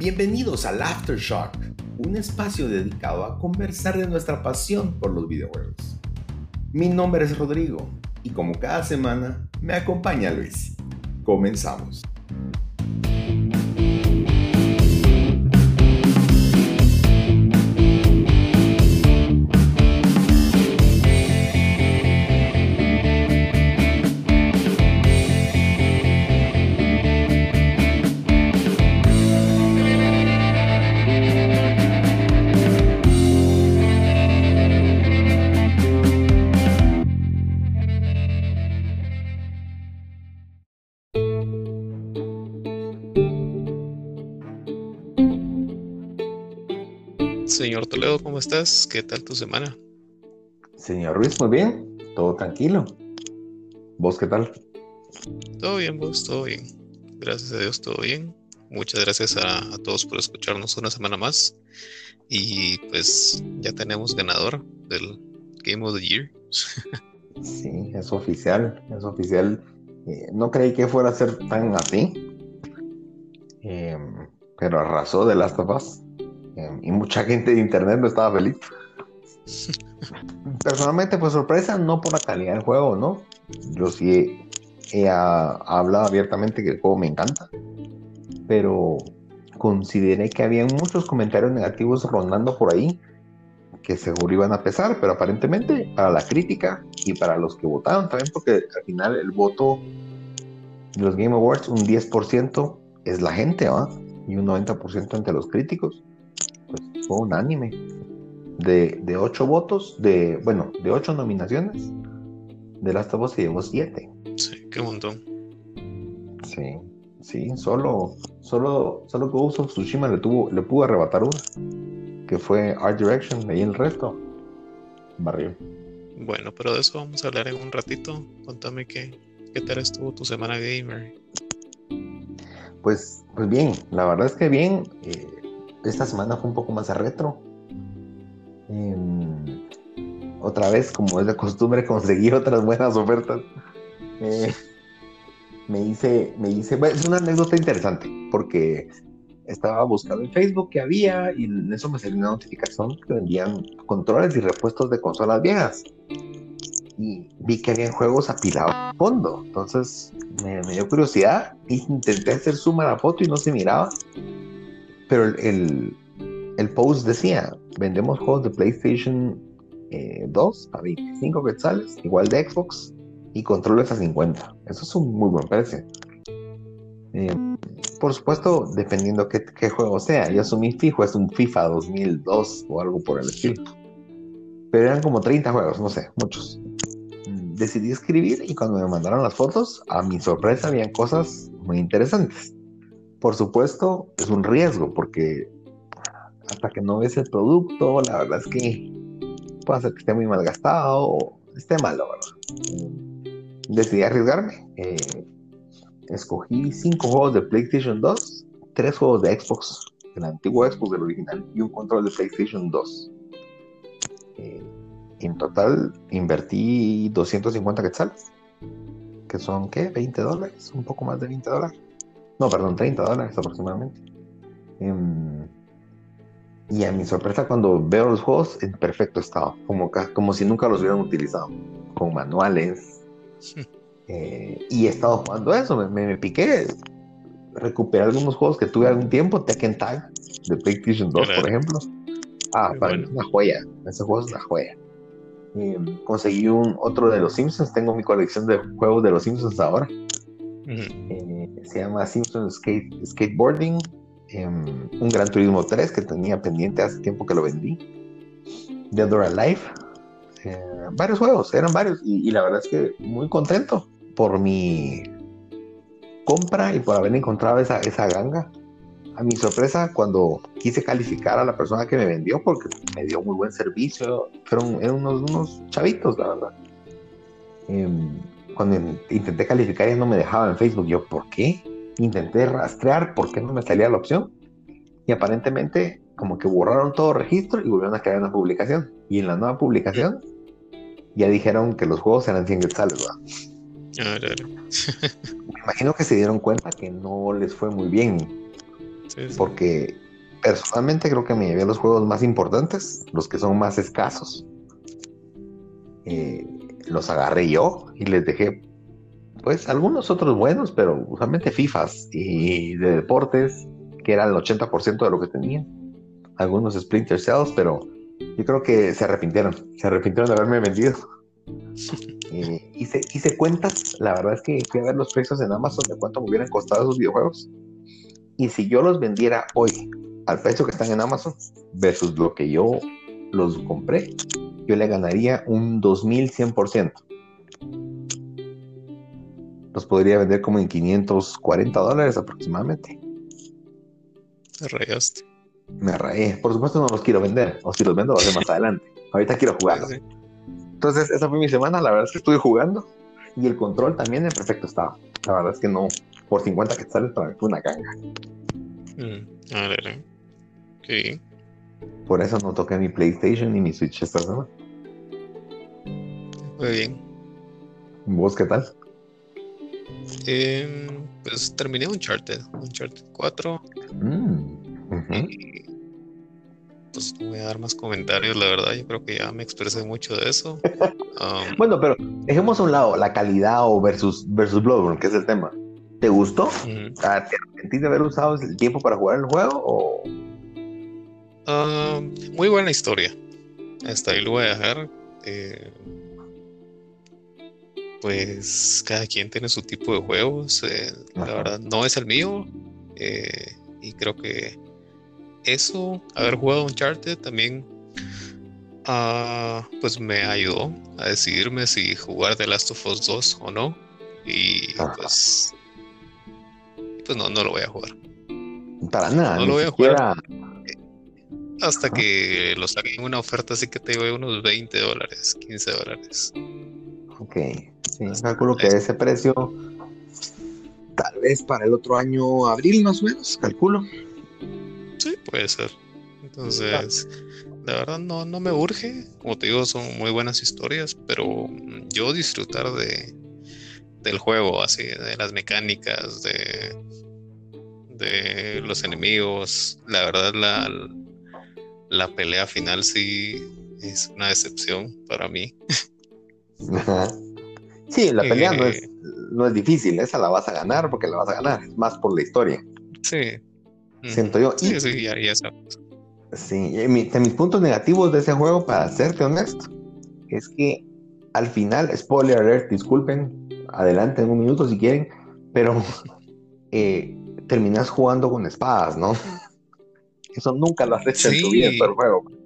Bienvenidos al Aftershock, un espacio dedicado a conversar de nuestra pasión por los videojuegos. Mi nombre es Rodrigo y como cada semana me acompaña Luis. Comenzamos. Señor Toledo, ¿cómo estás? ¿Qué tal tu semana? Señor Ruiz, muy bien, todo tranquilo. ¿Vos qué tal? Todo bien, vos, todo bien. Gracias a Dios, todo bien. Muchas gracias a, todos por escucharnos una semana más. Y pues ya tenemos ganador del Game of the Year. sí, es oficial, es oficial. Eh, no creí que fuera a ser tan así. Em, pero arrasó de Us. Em, y mucha gente de internet no estaba feliz. Personalmente, pues sorpresa, no por la calidad del juego, ¿no? Yo sí he, hablado abiertamente que el juego me encanta, pero consideré que había muchos comentarios negativos rondando por ahí que seguro iban a pesar, pero aparentemente para la crítica y para los que votaron también, porque al final el voto de los Game Awards, un 10% es la gente, ¿va? Y un 90% entre los críticos fue unánime. De, de ocho votos, de, bueno, de ocho nominaciones, de Last of Us se llevó siete. Sí, qué montón. Sí, sí, solo, solo, solo que Uso Tsushima le tuvo, le pudo arrebatar una, que fue Art Direction, y el resto, barrio. Bueno, pero de eso vamos a hablar en un ratito. Contame qué, qué tal estuvo tu semana gamer. Pues, pues bien, la verdad es que bien. Eh, esta semana fue un poco más de retro. Em, otra vez, como es de costumbre, conseguí otras buenas ofertas. Eh, me hice, me hice, es una anécdota interesante, porque estaba buscando en Facebook que había y en eso me salió una notificación que vendían controles y repuestos de consolas viejas. Y vi que había juegos apilados a fondo. Entonces me, dio curiosidad. Intenté hacer suma a la foto y no se miraba. Pero el, post decía, vendemos juegos de PlayStation 2 eh, a 25 quetzales, igual de Xbox, y controles a 50. Eso es un muy buen precio. Eh, por supuesto, dependiendo qué, qué, juego sea. Yo asumí fijo, es un FIFA 2002 o algo por el estilo. Pero eran como 30 juegos, no sé, muchos. Decidí escribir y cuando me mandaron las fotos, a mi sorpresa habían cosas muy interesantes. Por supuesto, es un riesgo porque hasta que no ves el producto, la verdad es que puede ser que esté muy mal gastado o esté malo, ¿verdad? Decidí arriesgarme. Eh, escogí cinco juegos de PlayStation 2, tres juegos de Xbox, el antiguo Xbox del original, y un control de PlayStation 2. Eh, en total invertí 250 quetzales, que son, ¿qué? 20 dólares, un poco más de 20 dólares. No, perdón, 30 dólares aproximadamente. Em, y a mi sorpresa, cuando veo los juegos en perfecto estado, como, como si nunca los hubieran utilizado, con manuales. Eh, y he estado jugando eso, me, me, piqué. Recuperé algunos juegos que tuve algún tiempo, Tekken Tag de PlayStation 2, por ejemplo. Ah, para una joya. Ese juego es una joya. Em, conseguí un otro de los Simpsons. Tengo mi colección de juegos de los Simpsons ahora. Eh, se llama Simpsons Skate, Skateboarding, em, un Gran Turismo 3 que tenía pendiente hace tiempo que lo vendí, Dead or Alive, eh, varios juegos, eran varios, y, la verdad es que muy contento por mi compra y por haber encontrado esa, esa ganga. A mi sorpresa, cuando quise calificar a la persona que me vendió, porque me dio muy buen servicio, fueron eran unos, unos chavitos, la verdad. Em, cuando intenté calificar ya no me dejaba en Facebook. Yo, ¿por qué? Intenté rastrear, ¿por qué no me salía la opción? Y aparentemente como que borraron todo registro y volvieron a crear una publicación. Y en la nueva publicación ya dijeron que los juegos eran 100 quetzales, me imagino que se dieron cuenta que no les fue muy bien Porque personalmente creo que me llevé los juegos más importantes, los que son más escasos. Eh, los agarré yo y les dejé, pues, algunos otros buenos, pero usualmente FIFAs y de deportes, que era el 80% de lo que tenía. Algunos Splinter Cells, pero yo creo que se arrepintieron, se arrepintieron de haberme vendido. Eh, hice, hice cuentas, la verdad es que fui a ver los precios en Amazon de cuánto me hubieran costado esos videojuegos. Y si yo los vendiera hoy al precio que están en Amazon versus lo que yo los compré, yo le ganaría un 2100%. Los podría vender como en 540 dólares aproximadamente. Te rayaste. Me rayé. Por supuesto no los quiero vender. O si los vendo, lo haré más adelante. Ahorita quiero jugar. Entonces, esa fue mi semana. La verdad es que estuve jugando. Y el control también en perfecto estado. La verdad es que no. Por 50 que sale para mí fue una ganga. Mm, a ver, ¿eh? Por eso no toqué mi PlayStation ni mi Switch esta semana. Muy bien. ¿Vos qué tal? Eh, pues terminé Uncharted, Uncharted 4. Mm, pues no voy a dar más comentarios, la verdad. Yo creo que ya me expresé mucho de eso. Um, bueno, pero dejemos a un lado la calidad o versus, versus Bloodborne, que es el tema. ¿Te gustó? ¿Te arrepentiste de haber usado el tiempo para jugar el juego? O... Um, muy buena historia. Hasta ahí lo voy a dejar. Eh, pues cada quien tiene su tipo de juegos. Eh, la verdad, no es el mío. Eh, y creo que eso, haber jugado Uncharted también, uh, pues me ayudó a decidirme si jugar The Last of Us 2 o no. Y pues, pues no, no lo voy a jugar. Para nada. No lo voy a jugar. Hasta que lo saquen en una oferta así que te doy unos 20 dólares, 15 dólares. Ok, sí, calculo que ese precio tal vez para el otro año, abril más o menos, calculo. Sí, puede ser. Entonces, la verdad no, no me urge. Como te digo, son muy buenas historias, pero yo disfrutar de del juego, así, de las mecánicas, de, de los enemigos. La verdad, la, la pelea final sí es una decepción para mí. Sí, la pelea no, es, eh, no es difícil, esa la vas a ganar porque la vas a ganar, es más por la historia. Sí, siento yo. Sí, sí, ya, ya Sí, de mis puntos negativos de ese juego, para serte honesto, es que al final, spoiler alert, disculpen, adelante en un minuto si quieren, pero eh, terminas jugando con espadas, ¿no? Eso nunca lo has hecho en tu vida en el juego.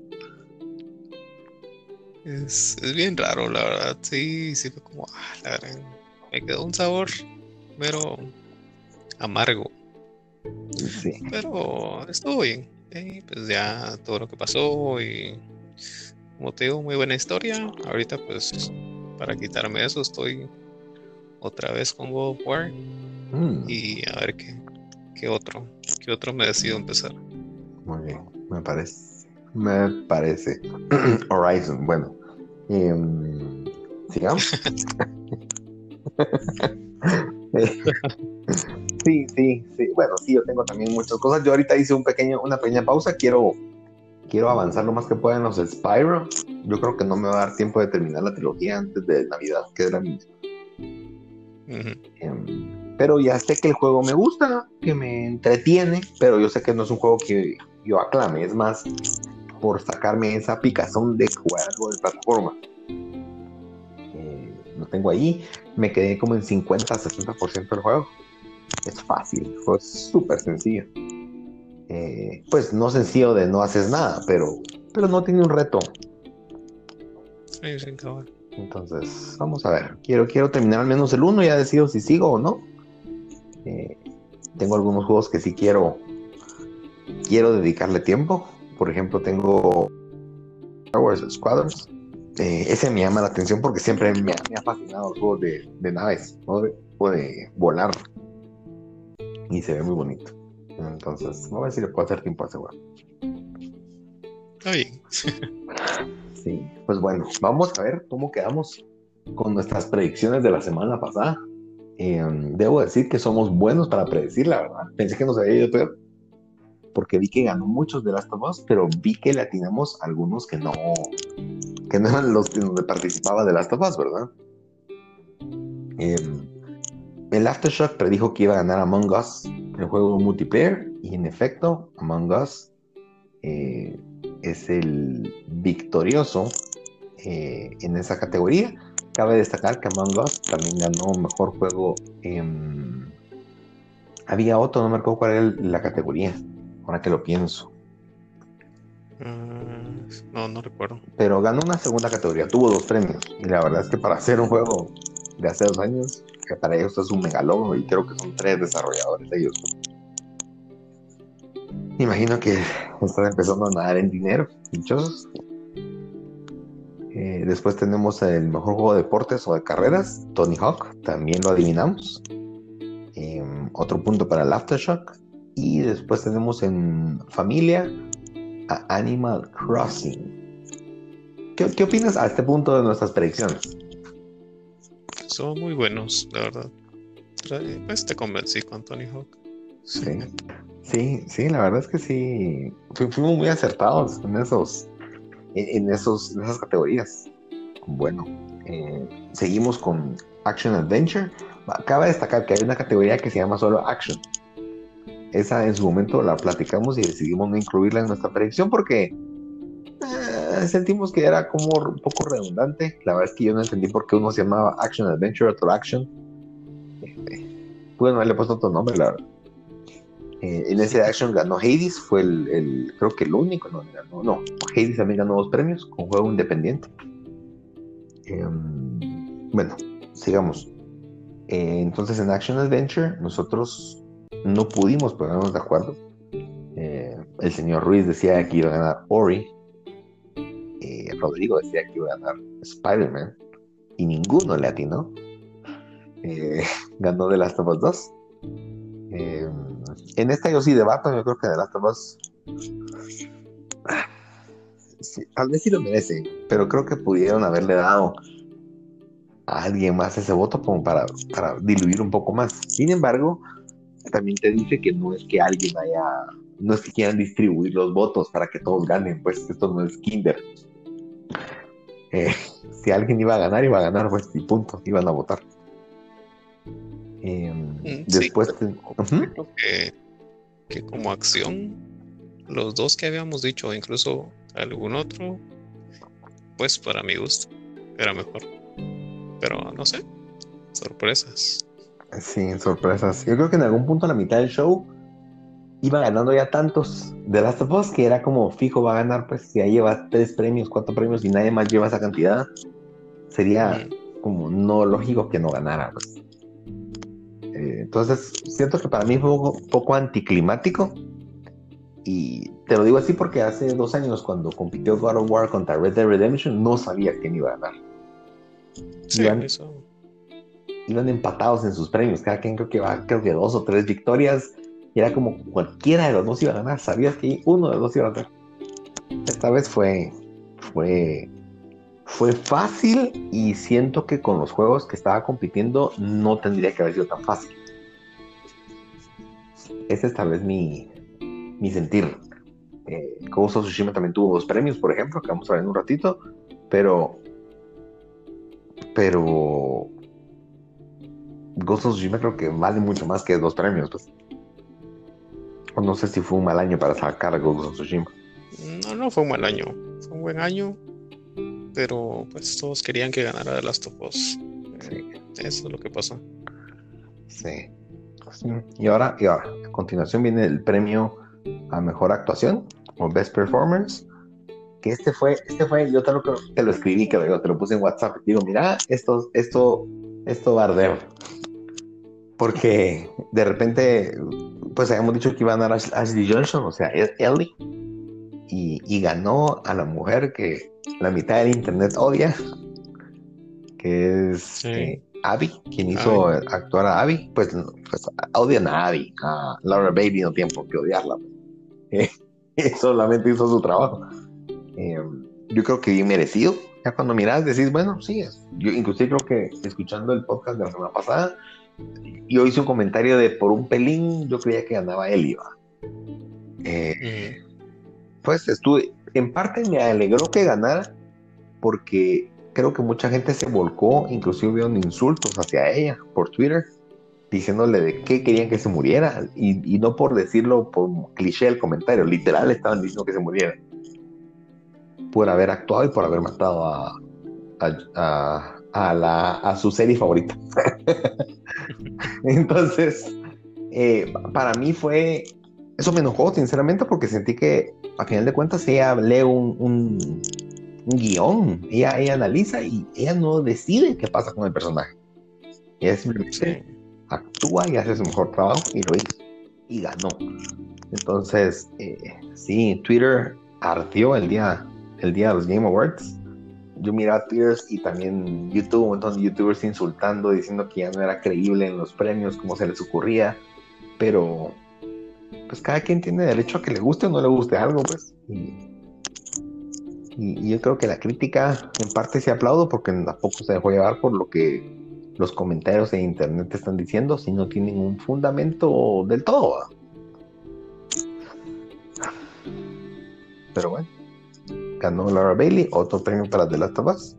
Es, es, bien raro, la verdad. Sí, sí fue como, ah, la verdad, me quedó un sabor pero amargo. Sí. Pero estuvo bien. pues ya todo lo que pasó y como te digo, muy buena historia. Ahorita pues para quitarme eso estoy otra vez con God of War mm. y a ver qué, qué otro, qué otro me decido empezar. Muy bien, me parece. Me parece. Horizon, bueno. Em, sigamos. Sí, sí, sí. Bueno, sí, yo tengo también muchas cosas. Yo ahorita hice un pequeño, una pequeña pausa. Quiero, quiero avanzar lo más que pueda en los Spyro. Yo creo que no me va a dar tiempo de terminar la trilogía antes de Navidad, que es la misma. Em, pero ya sé que el juego me gusta, que me entretiene, pero yo sé que no es un juego que yo aclame. Es más por sacarme esa picazón de jugar algo de plataforma. Eh, lo tengo ahí. Me quedé como en 50-60% del juego es fácil, fue súper sencillo. Eh, pues no sencillo de no haces nada, pero, pero no tiene un reto. Entonces, vamos a ver. Quiero, quiero terminar al menos el uno, ya decido si sigo o no. Eh, tengo algunos juegos que sí quiero, quiero dedicarle tiempo. Por ejemplo, tengo Star Wars Squadrons. Eh, ese me llama la atención porque siempre me ha, fascinado los juegos de, de naves, ¿no? o de volar y se ve muy bonito. Entonces, no a decir que puedo hacer tiempo a ese juego. sí, pues bueno, vamos a ver cómo quedamos con nuestras predicciones de la semana pasada. Em, debo decir que somos buenos para predecir, la verdad. Pensé que nos había ido peor. Porque vi que ganó muchos de Last of Us, pero vi que le atinamos algunos que no, que no eran los donde participaba de Last of Us, ¿verdad? Em, el Aftershock predijo que iba a ganar Among Us, el juego multiplayer, y en efecto, Among Us eh, es el victorioso eh, en esa categoría. Cabe destacar que Among Us también ganó mejor juego. Había otro, no me acuerdo cuál era la categoría, ahora que lo pienso. Mm, no, no recuerdo. Pero ganó una segunda categoría, tuvo dos premios. Y la verdad es que para hacer un juego de hace dos años, que para ellos es un megalógono y creo que son tres desarrolladores ellos. Imagino que están empezando a nadar en dinero, dichosos. Eh, después tenemos el mejor juego de deportes o de carreras, Tony Hawk, también lo adivinamos. Em, otro punto para el Aftershock. Y después tenemos en familia a Animal Crossing. ¿Qué, ¿Qué, opinas a este punto de nuestras predicciones? Son muy buenos, la verdad. Pues te convencí con Tony Hawk. Sí. Sí, sí, la verdad es que sí. Fuimos muy acertados en esos, en esos, en esas categorías. Bueno, eh, seguimos con Action Adventure. Acaba de destacar que hay una categoría que se llama solo Action. Esa en su momento la platicamos y decidimos no incluirla en nuestra predicción porque eh, sentimos que era como un poco redundante. La verdad es que yo no entendí por qué uno se llamaba Action Adventure, otro Action. Bueno, le he puesto otro nombre, la verdad. Eh, en ese Action ganó Hades, fue el, creo que el único, no, ganó, no, Hades también ganó dos premios con juego independiente. Em, bueno, sigamos. Eh, entonces en Action Adventure nosotros no pudimos ponernos de acuerdo. Eh, el señor Ruiz decía que iba a ganar Ori. Rodrigo decía que iba a ganar Spider-Man. Y ninguno le atinó. ganó The Last of Us 2. En esta yo sí debato, yo creo que de Last of Us. tal vez sí lo merece, pero creo que pudieron haberle dado a alguien más ese voto como para diluir un poco más. Sin embargo, también te dice que no es que alguien haya, no es que quieran distribuir los votos para que todos ganen, pues esto no es Kinder. Eh, si alguien iba a ganar, iba a ganar, pues y punto, iban a votar. Em, mm, después, que como acción, los dos que habíamos dicho, incluso algún otro, pues para mi gusto, era mejor. Pero no sé, sorpresas. Sí, sorpresas. Yo creo que en algún punto a la mitad del show iba ganando ya tantos de Last of Us que era como fijo va a ganar, pues si ya lleva tres premios, cuatro premios y nadie más lleva esa cantidad, sería como no lógico que no ganara. Pues. Eh, entonces, siento que para mí fue un poco, anticlimático. Y te lo digo así porque hace dos años, cuando compitió God of War contra Red Dead Redemption, no sabía quién iba a ganar. iban, empatados en sus premios. Cada quien creo que va, creo que dos o tres victorias. Y era como cualquiera de los dos iba a ganar. Sabías que uno de los dos iba a ganar. Esta vez fue, fue fue fácil y siento que con los juegos que estaba compitiendo no tendría que haber sido tan fácil. Ese es tal vez mi, mi sentir. Eh, Ghost Tsushima también tuvo dos premios, por ejemplo, que vamos a ver en un ratito, pero pero Ghost of Tsushima creo que vale mucho más que dos premios, pues. no sé si fue un mal año para sacar Ghost of Tsushima. No, no fue un mal año. Fue un buen año pero pues todos querían que ganara The Last of Us. Sí. Eso es lo que pasó. Sí. Y ahora, y ahora, a continuación viene el premio a mejor actuación o Best Performance. Que este fue, este fue, yo te lo, te lo escribí, que te lo puse en WhatsApp. Digo, mira, esto, esto, esto va a arder. Porque de repente, pues habíamos dicho que iba a ganar Ashley Johnson, o sea, Ellie. Y, y ganó a la mujer que la mitad del internet odia, que es eh, Abby, quien hizo actuar a Abby, pues, pues, odian a Abby, a Laura Baby no tiene por qué odiarla, pues. solamente hizo su trabajo. Eh, yo creo que bien merecido. Ya cuando miras decís, bueno, sí, es. yo inclusive creo que escuchando el podcast de la semana pasada, yo hice un comentario de por un pelín yo creía que ganaba Eli, Eh, pues estuve, en parte me alegró que ganara, porque creo que mucha gente se volcó, inclusive hubo insultos hacia ella por Twitter, diciéndole de qué querían que se muriera, y, no por decirlo por cliché el comentario, literal estaban diciendo que se muriera, por haber actuado y por haber matado a, a, la, a su serie favorita. Entonces, eh, para mí fue, eso me enojó sinceramente porque sentí que a final de cuentas ella lee un, un, guion, ella, ella analiza y ella no decide qué pasa con el personaje. Ella simplemente actúa y hace su mejor trabajo y lo hizo y ganó. Entonces, eh, sí, Twitter ardió el día, el día de los Game Awards yo miraba Twitter y también YouTube, un montón de youtubers insultando, diciendo que ya no era creíble en los premios, como se les ocurría, pero pues cada quien tiene derecho a que le guste o no le guste algo, pues. Y, yo creo que la crítica en parte se aplaudo porque tampoco se dejó llevar por lo que los comentarios en internet están diciendo, si no tienen un fundamento del todo. Pero bueno ganó Laura Bailey, otro premio para The Last of Us.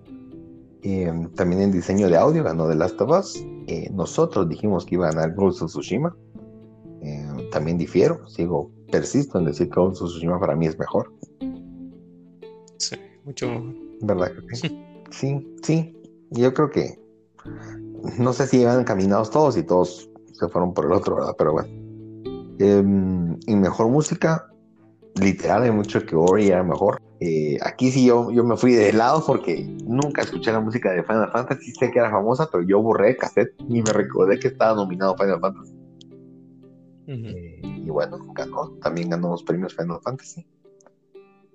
Eh, también en diseño de audio ganó The Last of Us. Eh, nosotros dijimos que iba a ganar Ghost of Tsushima. Eh, también difiero, sigo, persisto en decir que Ghost of Tsushima para mí es mejor. Sí, mucho ¿Verdad sí? sí, sí. Yo creo que no sé si iban encaminados todos y todos se fueron por el otro, ¿verdad? Pero bueno. Em, en mejor música, literal, hay mucho que Ori era mejor. Eh, aquí sí yo, yo me fui de lado porque nunca escuché la música de Final Fantasy, sé que era famosa, pero yo borré cassette y me recordé que estaba nominado Final Fantasy. Eh, y bueno, ganó, también ganó los premios Final Fantasy.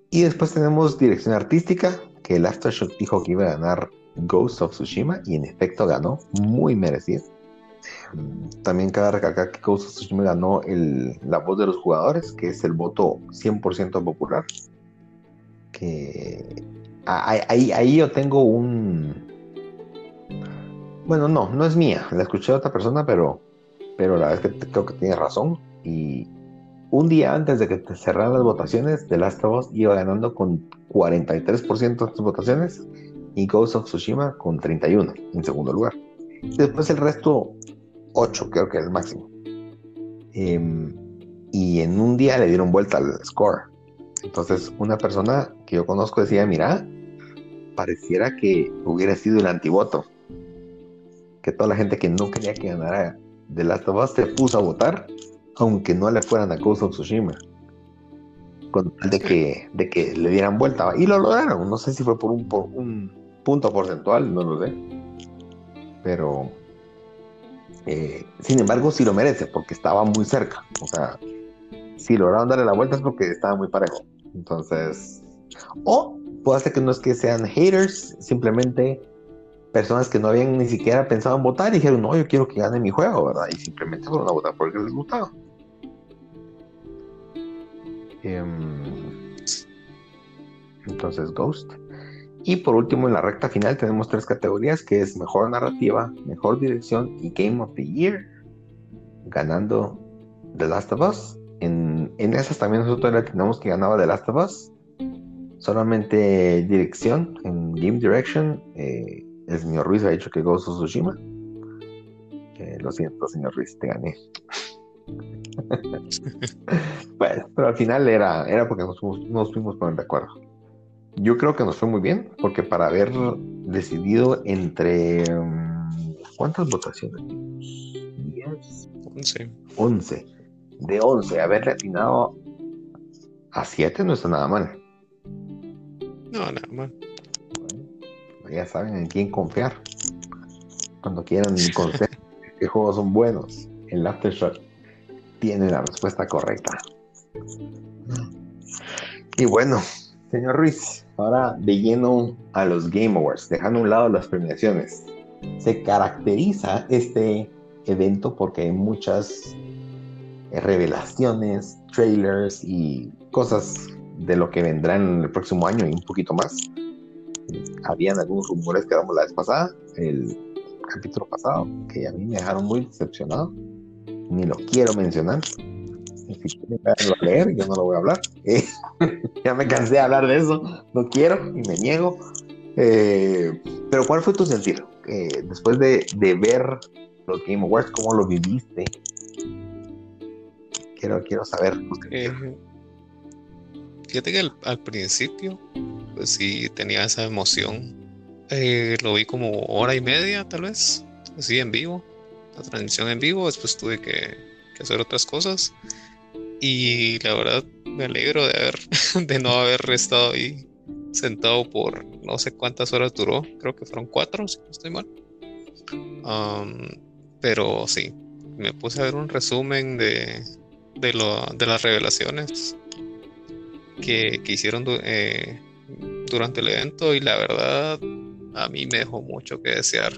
Y después tenemos dirección artística, que el Aftershock dijo que iba a ganar Ghost of Tsushima y en efecto ganó, muy merecido. También cabe recalcar que Ghost of Tsushima ganó el, la voz de los jugadores, que es el voto 100% popular que ahí, ahí yo tengo un... Bueno, no, no es mía, la escuché de otra persona, pero, pero la verdad es que creo que tiene razón. Y un día antes de que te cerraran las votaciones, The Last of Us iba ganando con 43% de las votaciones y Ghost of Tsushima con 31 en segundo lugar. Después el resto, 8 creo que es el máximo. Em, y en un día le dieron vuelta al score. Entonces, una persona que yo conozco decía, mira, pareciera que hubiera sido el antivoto. Que toda la gente que no quería que ganara Last of Us se puso a votar, aunque no le fueran a Ghost of Tsushima. Con de que, de que le dieran vuelta. Y lo lograron. No sé si fue por un, por un punto porcentual, no lo sé. Pero, eh, sin embargo, sí lo merece, porque estaba muy cerca. O sea, si lograron darle la vuelta es porque estaba muy parejo. Entonces, o puede ser que no es que sean haters, simplemente personas que no habían ni siquiera pensado en votar y dijeron, no, yo quiero que gane mi juego, ¿verdad? Y simplemente fueron a votar porque les. Em, entonces, Ghost. Y por último, en la recta final tenemos tres categorías, que es mejor narrativa, mejor dirección y Game of the Year, ganando The Last of Us. En, en esas también nosotros le tenemos que ganaba The Last of Us solamente dirección, en Game Direction, eh, el señor Ruiz ha dicho que Ghost of Tsushima. Eh, lo siento, señor Ruiz, te gané. bueno, pero al final era, era porque nos, nos fuimos poner de acuerdo. Yo creo que nos fue muy bien, porque para haber decidido entre. Mm, ¿Cuántas votaciones? 10. 11. 11. De 11, haberle atinado a 7 no está nada mal. No, nada más. Bueno, ya saben en quién confiar. Cuando quieran conocer qué juegos son buenos, el Aftershock tiene la respuesta correcta. Y bueno, señor Ruiz, ahora de lleno a los Game Awards, dejando a un lado las premiaciones. Se caracteriza este evento porque hay muchas revelaciones, trailers y cosas de lo que vendrá en el próximo año y un poquito más. Habían algunos rumores que damos la vez pasada, el capítulo pasado, que a mí me dejaron muy decepcionado. Ni lo quiero mencionar. Si quieren leer, yo no lo voy a hablar. Eh, ya me cansé de hablar de eso. No quiero y me niego. Eh, pero ¿cuál fue tu sentir? Eh, después de, de, ver los Game Awards, ¿cómo lo viviste? Quiero, quiero saber. Fíjate que al, principio, pues sí tenía esa emoción. lo vi como hora y media, tal vez, así en vivo la transmisión en vivo, después tuve que, hacer otras cosas. Y la verdad me alegro de haber, de no haber estado ahí sentado por no sé cuántas horas duró, creo que fueron cuatro, si no estoy mal. pero sí, me puse a ver un resumen de, de, lo, de las revelaciones que, hicieron eh, durante el evento y la verdad a mí me dejó mucho que desear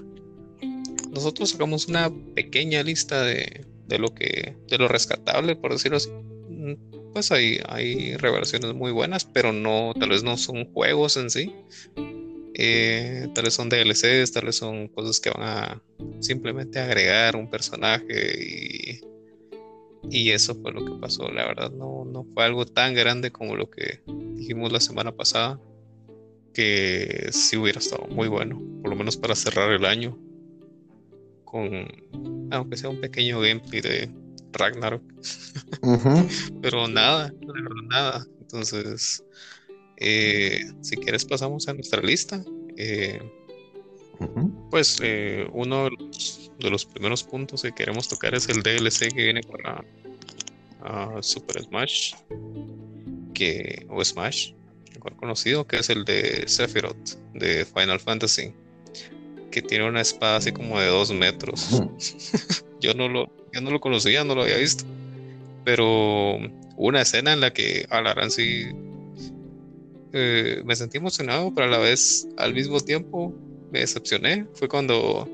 nosotros sacamos una pequeña lista de, lo que, de lo rescatable, por decirlo así. Mm, pues hay, hay revelaciones muy buenas, pero no, tal vez no son juegos en sí. Eh, tal vez son DLCs, tal vez son cosas que van a simplemente agregar un personaje y, y eso fue lo que pasó. La verdad no, no fue algo tan grande como lo que dijimos la semana pasada, que sí hubiera estado muy bueno, por lo menos para cerrar el año con, aunque sea un pequeño gameplay de Ragnarok. Pero nada, nada. Entonces, eh, si quieres pasamos a nuestra lista. Eh, pues eh, uno de los, primeros puntos que queremos tocar es el DLC que viene para Super Smash, que, o Smash, mejor conocido, que es el de Sephiroth de Final Fantasy que tiene una espada así como de dos metros. yo, no lo, yo no lo conocía, no lo había visto. Pero una escena en la que Alarán sí eh, me sentí emocionado, pero a la vez, al mismo tiempo, me decepcioné. Fue cuando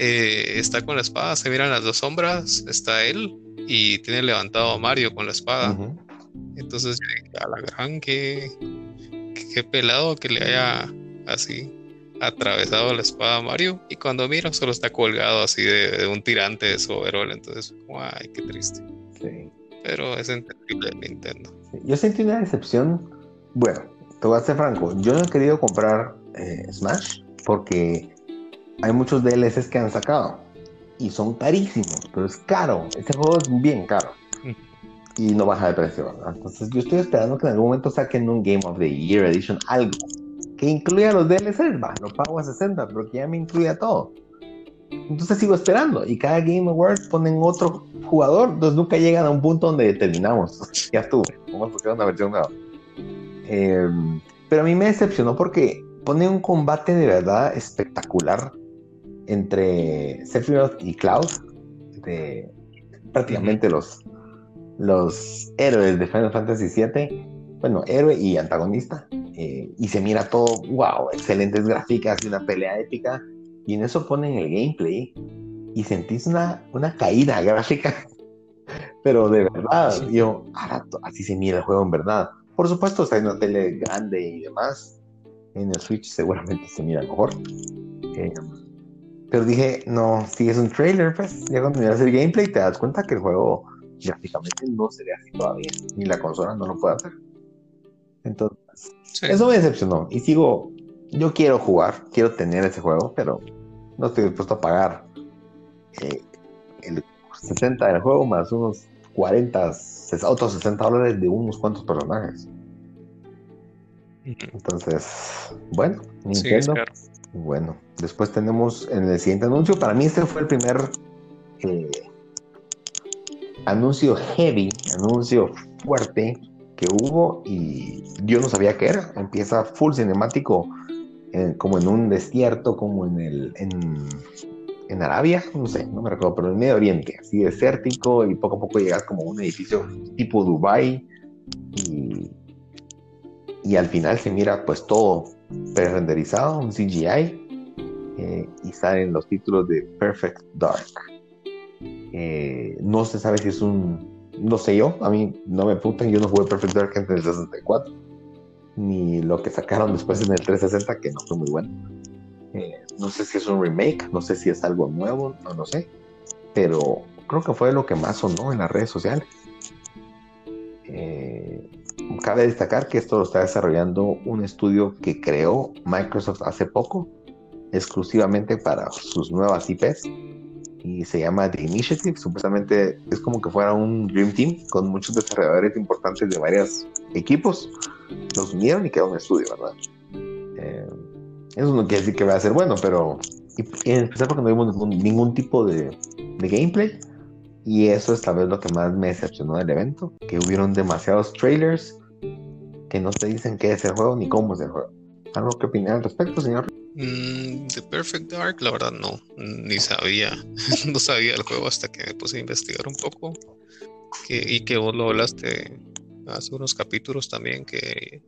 eh, está con la espada, se miran las dos sombras, está él y tiene levantado a Mario con la espada. Entonces, a la gran que, que pelado que le haya así atravesado la espada a Mario y cuando miro solo está colgado así de, un tirante de su overall, entonces, ay, qué triste. Sí. Pero es entendible Nintendo. Yo sentí una decepción, bueno, te voy a ser franco, yo no he querido comprar eh, Smash porque hay muchos DLCs que han sacado y son carísimos, pero es caro, este juego es bien caro. Y no baja de precio, ¿verdad? Entonces yo estoy esperando que en algún momento saquen un Game of the Year Edition, algo que incluya los DLCs, va, lo pago a 60, pero que ya me incluya todo. Entonces sigo esperando y cada Game Award ponen otro jugador, entonces nunca llegan a un punto donde terminamos. ya estuve, vamos a buscar una versión nueva. Em, pero a mí me decepcionó porque pone un combate de verdad espectacular entre Sephiroth y Cloud, de prácticamente los, los héroes de Final Fantasy VII, bueno, héroe y antagonista, eh, y se mira todo, wow, excelentes gráficas y una pelea épica. Y en eso ponen el gameplay y sentís una, una caída gráfica. Pero de verdad, yo, así se mira el juego en verdad. Por supuesto, está en una tele grande y demás. En el Switch seguramente se mira mejor. Eh, pero dije, no, si es un trailer, pues ya cuando miras el gameplay te das cuenta que el juego gráficamente no se ve así todavía. Ni la consola no lo puede hacer. Entonces, eso me decepcionó. Y sigo, yo quiero jugar, quiero tener ese juego, pero no estoy dispuesto a pagar eh, el 60 del juego más unos 40, otros 60 dólares de unos cuantos personajes. Entonces, bueno, Nintendo. Bueno, después tenemos en el siguiente anuncio. Para mí, este fue el primer eh, anuncio heavy, anuncio fuerte que hubo y yo no sabía qué era. Empieza full cinemático, como en un desierto, como en el en, Arabia, no sé, no me recuerdo, pero en Medio Oriente, así desértico y poco a poco llegas como un edificio tipo Dubai y, y al final se mira pues todo pre-renderizado, un CGI eh, y salen los títulos de Perfect Dark. Eh, no se sabe si es un no sé yo, a mí no me putan, yo no jugué Perfect Dark en el 64, ni lo que sacaron después en el 360, que no fue muy bueno. Eh, no sé si es un remake, no sé si es algo nuevo, no, no sé, pero creo que fue lo que más sonó en las redes sociales. Cabe destacar que esto lo está desarrollando un estudio que creó Microsoft hace poco, exclusivamente para sus nuevas IPs, y se llama The Initiative. Supuestamente es como que fuera un Dream Team con muchos desarrolladores importantes de varios equipos. Los unieron y quedó un estudio, ¿verdad? Eh, eso no quiere decir que vaya a ser bueno, pero en especial porque no vimos ningún, tipo de gameplay. Y eso es tal vez lo que más me decepcionó del evento, que hubieron demasiados trailers que no te dicen qué es el juego ni cómo es el juego. ¿Algo que opinar al respecto, señor? Mm, The Perfect Dark, la verdad no, ni sabía, no sabía el juego hasta que me puse a investigar un poco. y que vos lo hablaste hace unos capítulos también, que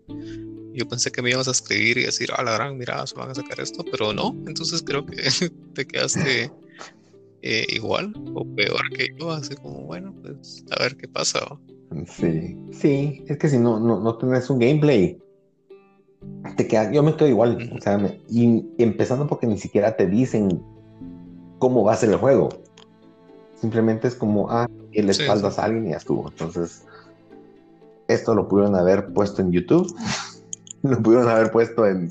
yo pensé que me ibas a escribir y decir, ah, la gran, mira, se van a sacar esto, pero no, entonces creo que te quedaste eh, igual o peor que yo, así como, bueno, pues a ver qué pasa. Sí, sí, es que si no, no, no tenés un gameplay, te queda, yo me quedo igual, o sea, y, empezando porque ni siquiera te dicen cómo va a ser el juego. Simplemente es como, ah, y le espaldas a alguien y ya estuvo. Entonces, esto lo pudieron haber puesto en YouTube, lo pudieron haber puesto en,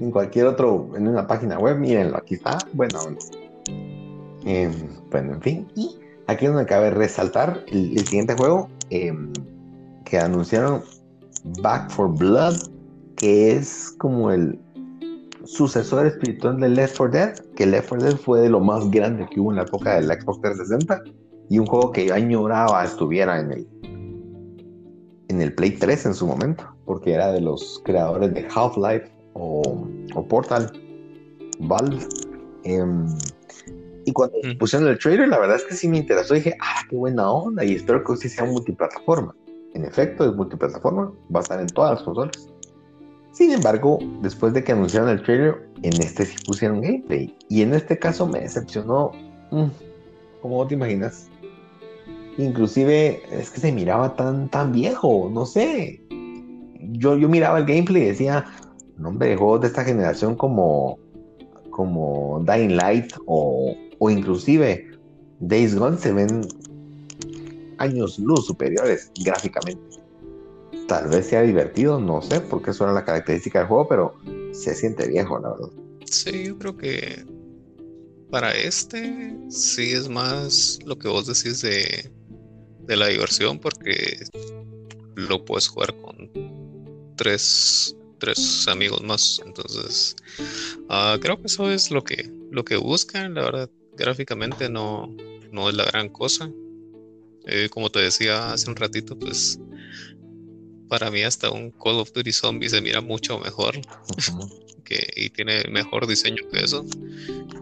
en, cualquier otro, en una página web, mírenlo, aquí está, bueno, em, bueno, en fin, y aquí es donde cabe resaltar el, siguiente juego em, que anunciaron, Back for Blood, que es como el sucesor espiritual de Left 4 Dead, que Left 4 Dead fue de lo más grande que hubo en la época del Xbox 360 y un juego que yo añoraba estuviera en el en el Play 3 en su momento, porque era de los creadores de Half-Life o, Portal, Valve. Em, y cuando pusieron el trailer, la verdad es que sí me interesó. Dije, ah, qué buena onda. Y espero que sí sea multiplataforma. En efecto, es multiplataforma. Va a estar en todas las consolas. Sin embargo, después de que anunciaron el trailer, en este sí pusieron gameplay. Y en este caso me decepcionó. Mm, como te imaginas? Inclusive es que se miraba tan, tan viejo, no sé. Yo, yo miraba el gameplay y decía, nombre de juegos de esta generación como, como Dying Light o, o inclusive Days Gone se ven años luz superiores gráficamente tal vez sea divertido, no sé, porque eso era la característica del juego, pero se siente viejo, la verdad. Sí, yo creo que para este sí es más lo que vos decís de, de la diversión, porque lo puedes jugar con tres, tres amigos más. Entonces, uh, creo que eso es lo que, lo que buscan. La verdad, gráficamente no, no es la gran cosa. Eh, como te decía hace un ratito, pues para mí hasta un Call of Duty Zombie se mira mucho mejor que, y tiene mejor diseño que eso.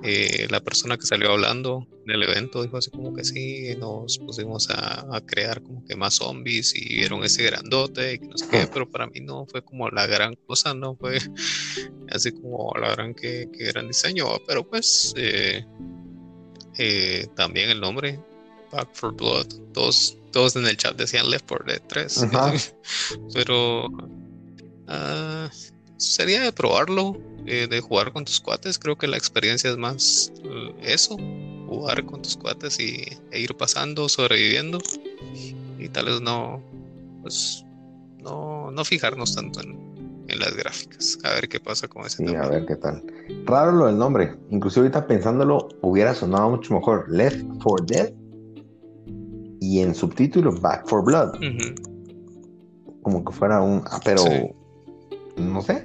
Eh, la persona que salió hablando en el evento dijo así como que sí, nos pusimos a, crear como que más zombies y vieron ese grandote y que no sé qué, pero para mí no fue como la gran cosa, no fue así como la gran que, gran diseño, pero pues eh, eh, también el nombre Back for Blood, todos, todos en el chat decían Left 4 Dead 3. Pero uh, sería de probarlo, eh, de jugar con tus cuates. Creo que la experiencia es más uh, eso, jugar con tus cuates y, e ir pasando, sobreviviendo. Y tal vez no, pues, no, no fijarnos tanto en, en las gráficas. A ver qué pasa con ese sí, a ver qué tal. Raro lo del nombre. Inclusive ahorita pensándolo, hubiera sonado mucho mejor. Left 4 Dead y en subtítulo Back for Blood. Como que fuera un. Ah, pero. No sé.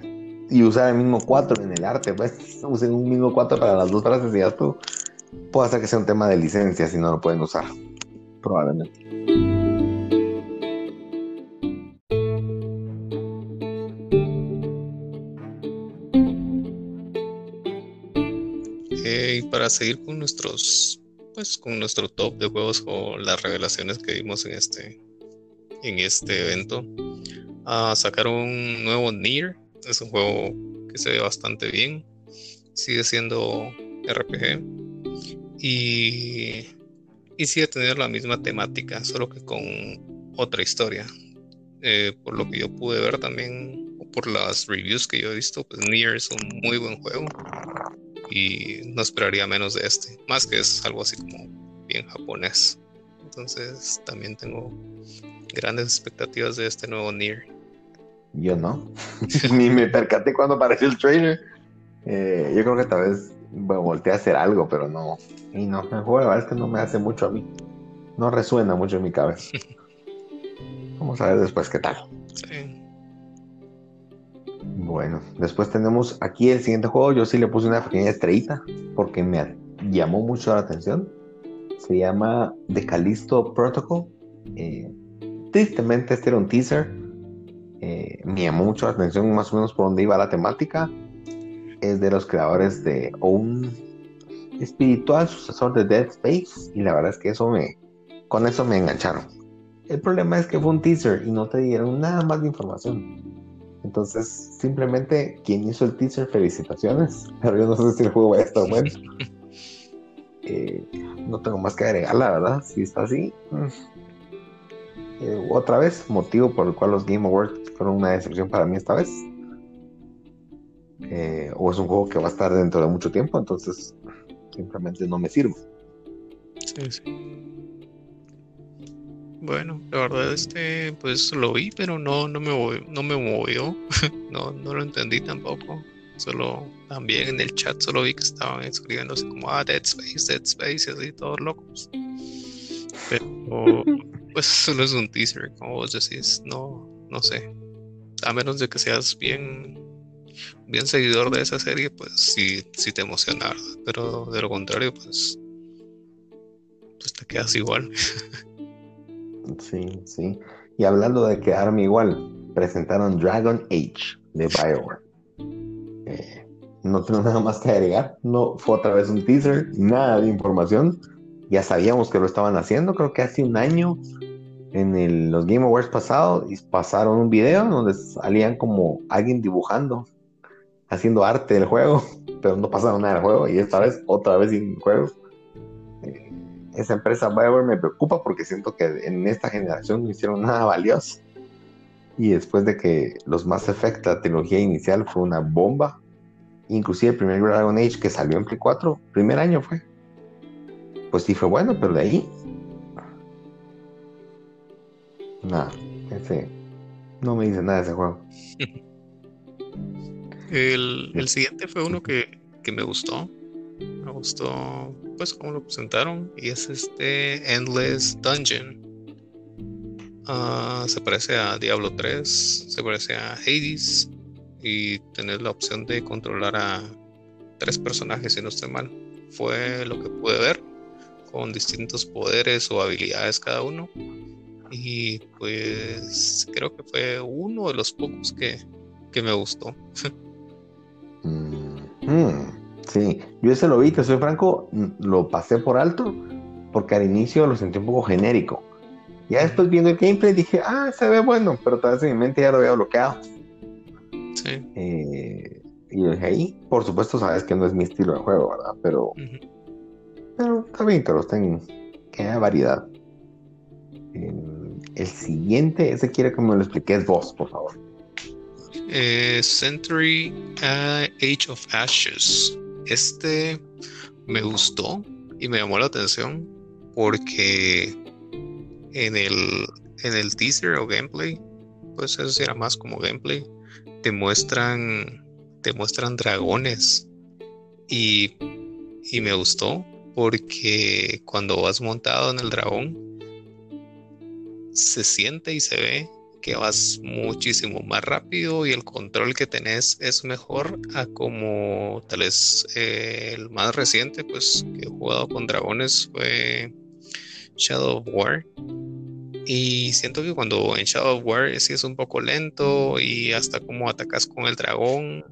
Y usar el mismo 4 en el arte, pues. Usen un mismo 4 para las dos frases y ya tú. Puede ser que sea un tema de licencia si no lo pueden usar. Probablemente. Para seguir con nuestros pues con nuestro top de juegos o las revelaciones que vimos en este en este evento a sacar un nuevo Nier. Es un juego que se ve bastante bien. Sigue siendo RPG y y sigue teniendo la misma temática solo que con otra historia. Eh, por lo que yo pude ver también por las reviews que yo he visto pues Nier es un muy buen juego y no esperaría menos de este, más que es algo así como bien japonés. Entonces también tengo grandes expectativas de este nuevo Nier. Yo no. Ni me percaté cuando apareció el trailer. Eh, yo creo que tal vez volteé a hacer algo, pero no. Y no, el juego la verdad es que no me hace mucho a mí. No resuena mucho en mi cabeza. Vamos a ver después qué tal. Sí. Bueno, después tenemos aquí el siguiente juego. Yo sí le puse una pequeña estrellita porque me llamó mucho la atención. Se llama The Callisto Protocol. Eh, tristemente, este era un teaser. Eh, me llamó mucho la atención, más o menos por dónde iba la temática. Es de los creadores de un espiritual sucesor de Dead Space. Y la verdad es que eso me, con eso me engancharon. El problema es que fue un teaser y no te dieron nada más de información. Entonces, simplemente quien hizo el teaser, felicitaciones. Pero yo no sé si el juego va a estar bueno. Eh, no tengo más que agregar, la verdad. Si está así. Mm. Eh, otra vez, motivo por el cual los Game Awards fueron una decepción para mí esta vez. Eh, o es un juego que va a estar dentro de mucho tiempo, entonces simplemente no me sirve. Sí, sí. Bueno, la verdad este, pues lo vi, pero no, no me no me movió, no, no lo entendí tampoco. Solo también en el chat solo vi que estaban escribiendo así como ah Dead Space, Dead Space y así todos locos. Pero pues solo es un teaser, como vos decís, no, no sé. A menos de que seas bien, bien seguidor de esa serie, pues sí, sí te emociona, pero de lo contrario, pues, pues te quedas igual. Sí, sí. Y hablando de quedarme igual, presentaron Dragon Age de Bioware. Eh, no tengo nada más que agregar. No fue otra vez un teaser, nada de información. Ya sabíamos que lo estaban haciendo. Creo que hace un año en los Game Awards pasados pasaron un video donde salían como alguien dibujando, haciendo arte del juego, pero no pasaron nada del juego. Y esta vez, otra vez sin juego esa empresa BioWare me preocupa porque siento que en esta generación no hicieron nada valioso. Y después de que los Mass Effect, la trilogía inicial fue una bomba, inclusive el primer Dragon Age que salió en Play 4, primer año fue. Pues sí fue bueno, pero de ahí. Nada, ese, no me dice nada de ese juego. el, el siguiente fue uno que, que me gustó. Me gustó pues como lo presentaron y es este Endless Dungeon. Ah, se parece a Diablo 3, se parece a Hades y tener la opción de controlar a tres personajes si no estoy mal. Fue lo que pude ver con distintos poderes o habilidades cada uno. Y pues creo que fue uno de los pocos que, que me gustó. Mm, mm. Sí, yo ese lo vi, te soy franco, lo pasé por alto porque al inicio lo sentí un poco genérico. Ya después viendo el gameplay dije, ah, se ve bueno, pero tal vez en mi mente ya lo había bloqueado. Sí. Eh, y dije ahí, por supuesto, sabes que no es mi estilo de juego, ¿verdad? Pero, pero está bien que los tengan, que haya variedad. el siguiente, ese quiere que me lo expliques vos, por favor. Eh, Century uh, Age of Ashes. Este me gustó y me llamó la atención porque en el, en el teaser o gameplay, pues eso era más como gameplay, te muestran, te muestran dragones. Y, y me gustó porque cuando vas montado en el dragón se siente y se ve que vas muchísimo más rápido y el control que tenés es mejor a como tal vez eh, el más reciente pues que he jugado con dragones fue Shadow of War. Y siento que cuando en Shadow of War sí es un poco lento y hasta como atacas con el dragón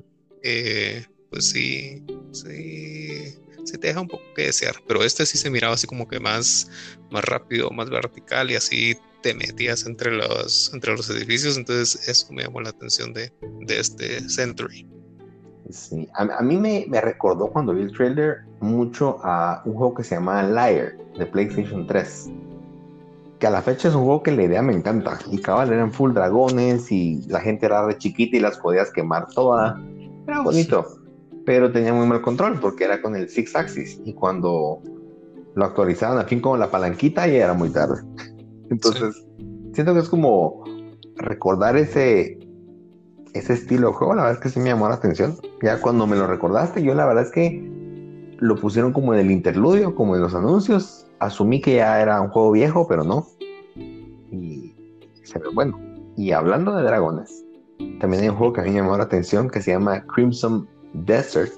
eh, pues sí sí se te deja un poco que desear. Pero este sí se miraba así como que más más rápido más vertical y así te metías entre los, entre los edificios, entonces eso me llamó la atención de, de este Century. Sí, a, mí me, me, recordó cuando vi el trailer mucho a un juego que se llama Liar de PlayStation 3. Que a la fecha es un juego que la idea me encanta. Y cabal eran full dragones y la gente era re chiquita y las podías quemar toda. Era bonito, pero tenía muy mal control porque era con el Six Axis. Y cuando lo actualizaban al fin con la palanquita ya era muy tarde. Entonces, siento que es como recordar ese, ese estilo de juego, la verdad es que sí me llamó la atención. Ya cuando me lo recordaste, yo la verdad es que lo pusieron como en el interludio, como en los anuncios. Asumí que ya era un juego viejo, pero no. Y se ve bueno. Y hablando de dragones, también hay un juego que a mí me llamó la atención que se llama Crimson Desert,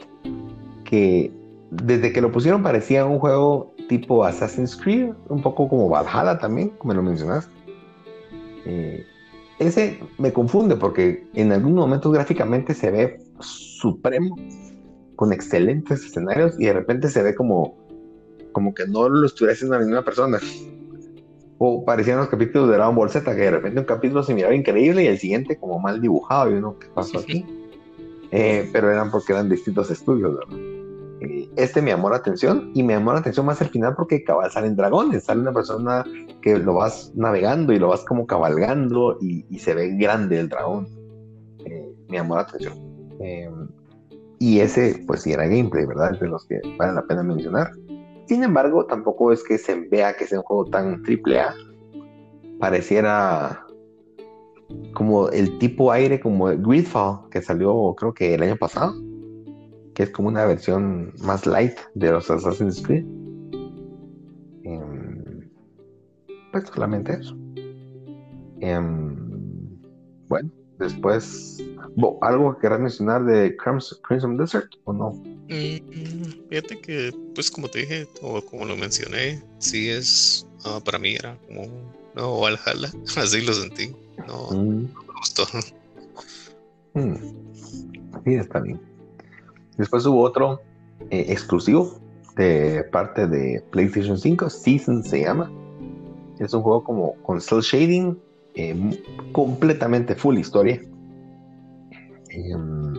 que desde que lo pusieron parecía un juego tipo Assassin's Creed, un poco como Valhalla también, como lo mencionaste. Eh, ese me confunde porque en algunos momentos gráficamente se ve supremo, con excelentes escenarios y de repente se ve como, como que no lo estuviera haciendo la misma persona. O parecían los capítulos de Dragon Ball Z, que de repente un capítulo se miraba increíble y el siguiente como mal dibujado y uno, ¿qué pasó aquí? Eh, pero eran porque eran distintos estudios, ¿verdad? Eh, este me llamó la atención y me llamó la atención más al final porque cabal salen dragones, sale una persona que lo vas navegando y lo vas como cabalgando y, se ve grande el dragón. Eh, me llamó la atención. Em, y ese, pues sí era gameplay, ¿verdad? de los que vale la pena mencionar. Sin embargo, tampoco es que se vea que sea un juego tan triple A. Pareciera como el tipo aire como Gridfall que salió creo que el año pasado que es como una versión más light de los Assassin's Creed. Em, pues solamente eso. Em, bueno, después, ¿algo que querrás mencionar de Crimson, Desert o no? Mm, fíjate que, pues como te dije, o como lo mencioné, sí es, ah, para mí era como no Valhalla, así lo sentí. No, mm. me gustó. Mm. Sí, está bien. Después hubo otro eh, exclusivo de parte de PlayStation 5, Season se llama. Es un juego como con cel shading, eh, completamente full historia. Em,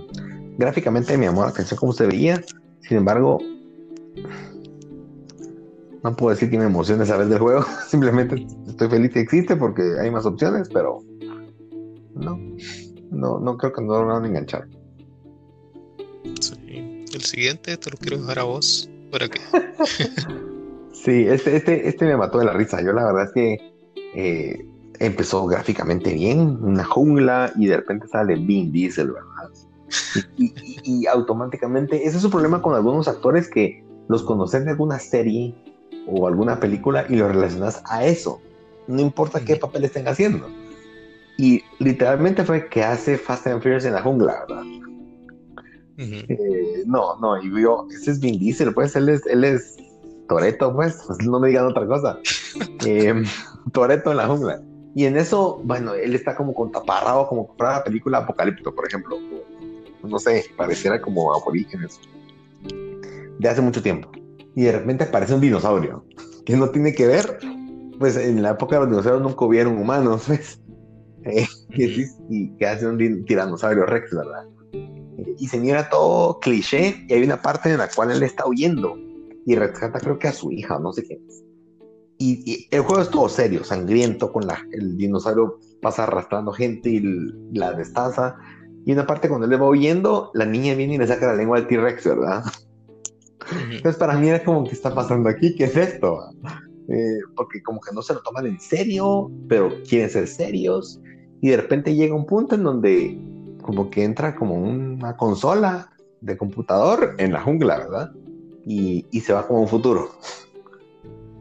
gráficamente me llamó la atención cómo se veía. Sin embargo, no puedo decir que me emocione saber del juego. Simplemente estoy feliz que existe porque hay más opciones, pero no, no, no creo que no lo van a enganchar. El siguiente te lo quiero dejar a vos. ¿Para qué? sí, este, este, este me mató de la risa. Yo la verdad es que eh, empezó gráficamente bien, una jungla, y de repente sale Vin Diesel, ¿verdad? Y, automáticamente, ese es su problema con algunos actores que los conoces de alguna serie o alguna película y los relacionas a eso. No importa qué papel estén haciendo. Y literalmente fue que hace Fast and Furious en la jungla, ¿verdad? Eh, no, no, y yo, ese es Vin Diesel, pues él es, él es Toreto, pues, pues, no me digan otra cosa. eh, Toreto en la jungla. Y en eso, bueno, él está como con taparrado, como para la película Apocalipto, por ejemplo. No sé, pareciera como aborígenes. De hace mucho tiempo. Y de repente aparece un dinosaurio, que no tiene que ver, pues en la época de los dinosaurios nunca hubieron humanos, pues. Eh, y, que hace un tiranosaurio rex, ¿verdad? Y se mira todo cliché y hay una parte en la cual él está huyendo y rescata creo que a su hija, no sé qué. Y, el juego es todo serio, sangriento, con la, el dinosaurio pasa arrastrando gente y la destaza. Y una parte cuando él le va huyendo, la niña viene y le saca la lengua al T-Rex, ¿verdad? Entonces para mí era como, ¿qué está pasando aquí? ¿Qué es esto? Eh, porque como que no se lo toman en serio, pero quieren ser serios. Y de repente llega un punto en donde como que entra como una consola de computador en la jungla, ¿verdad? Y, se va como un futuro.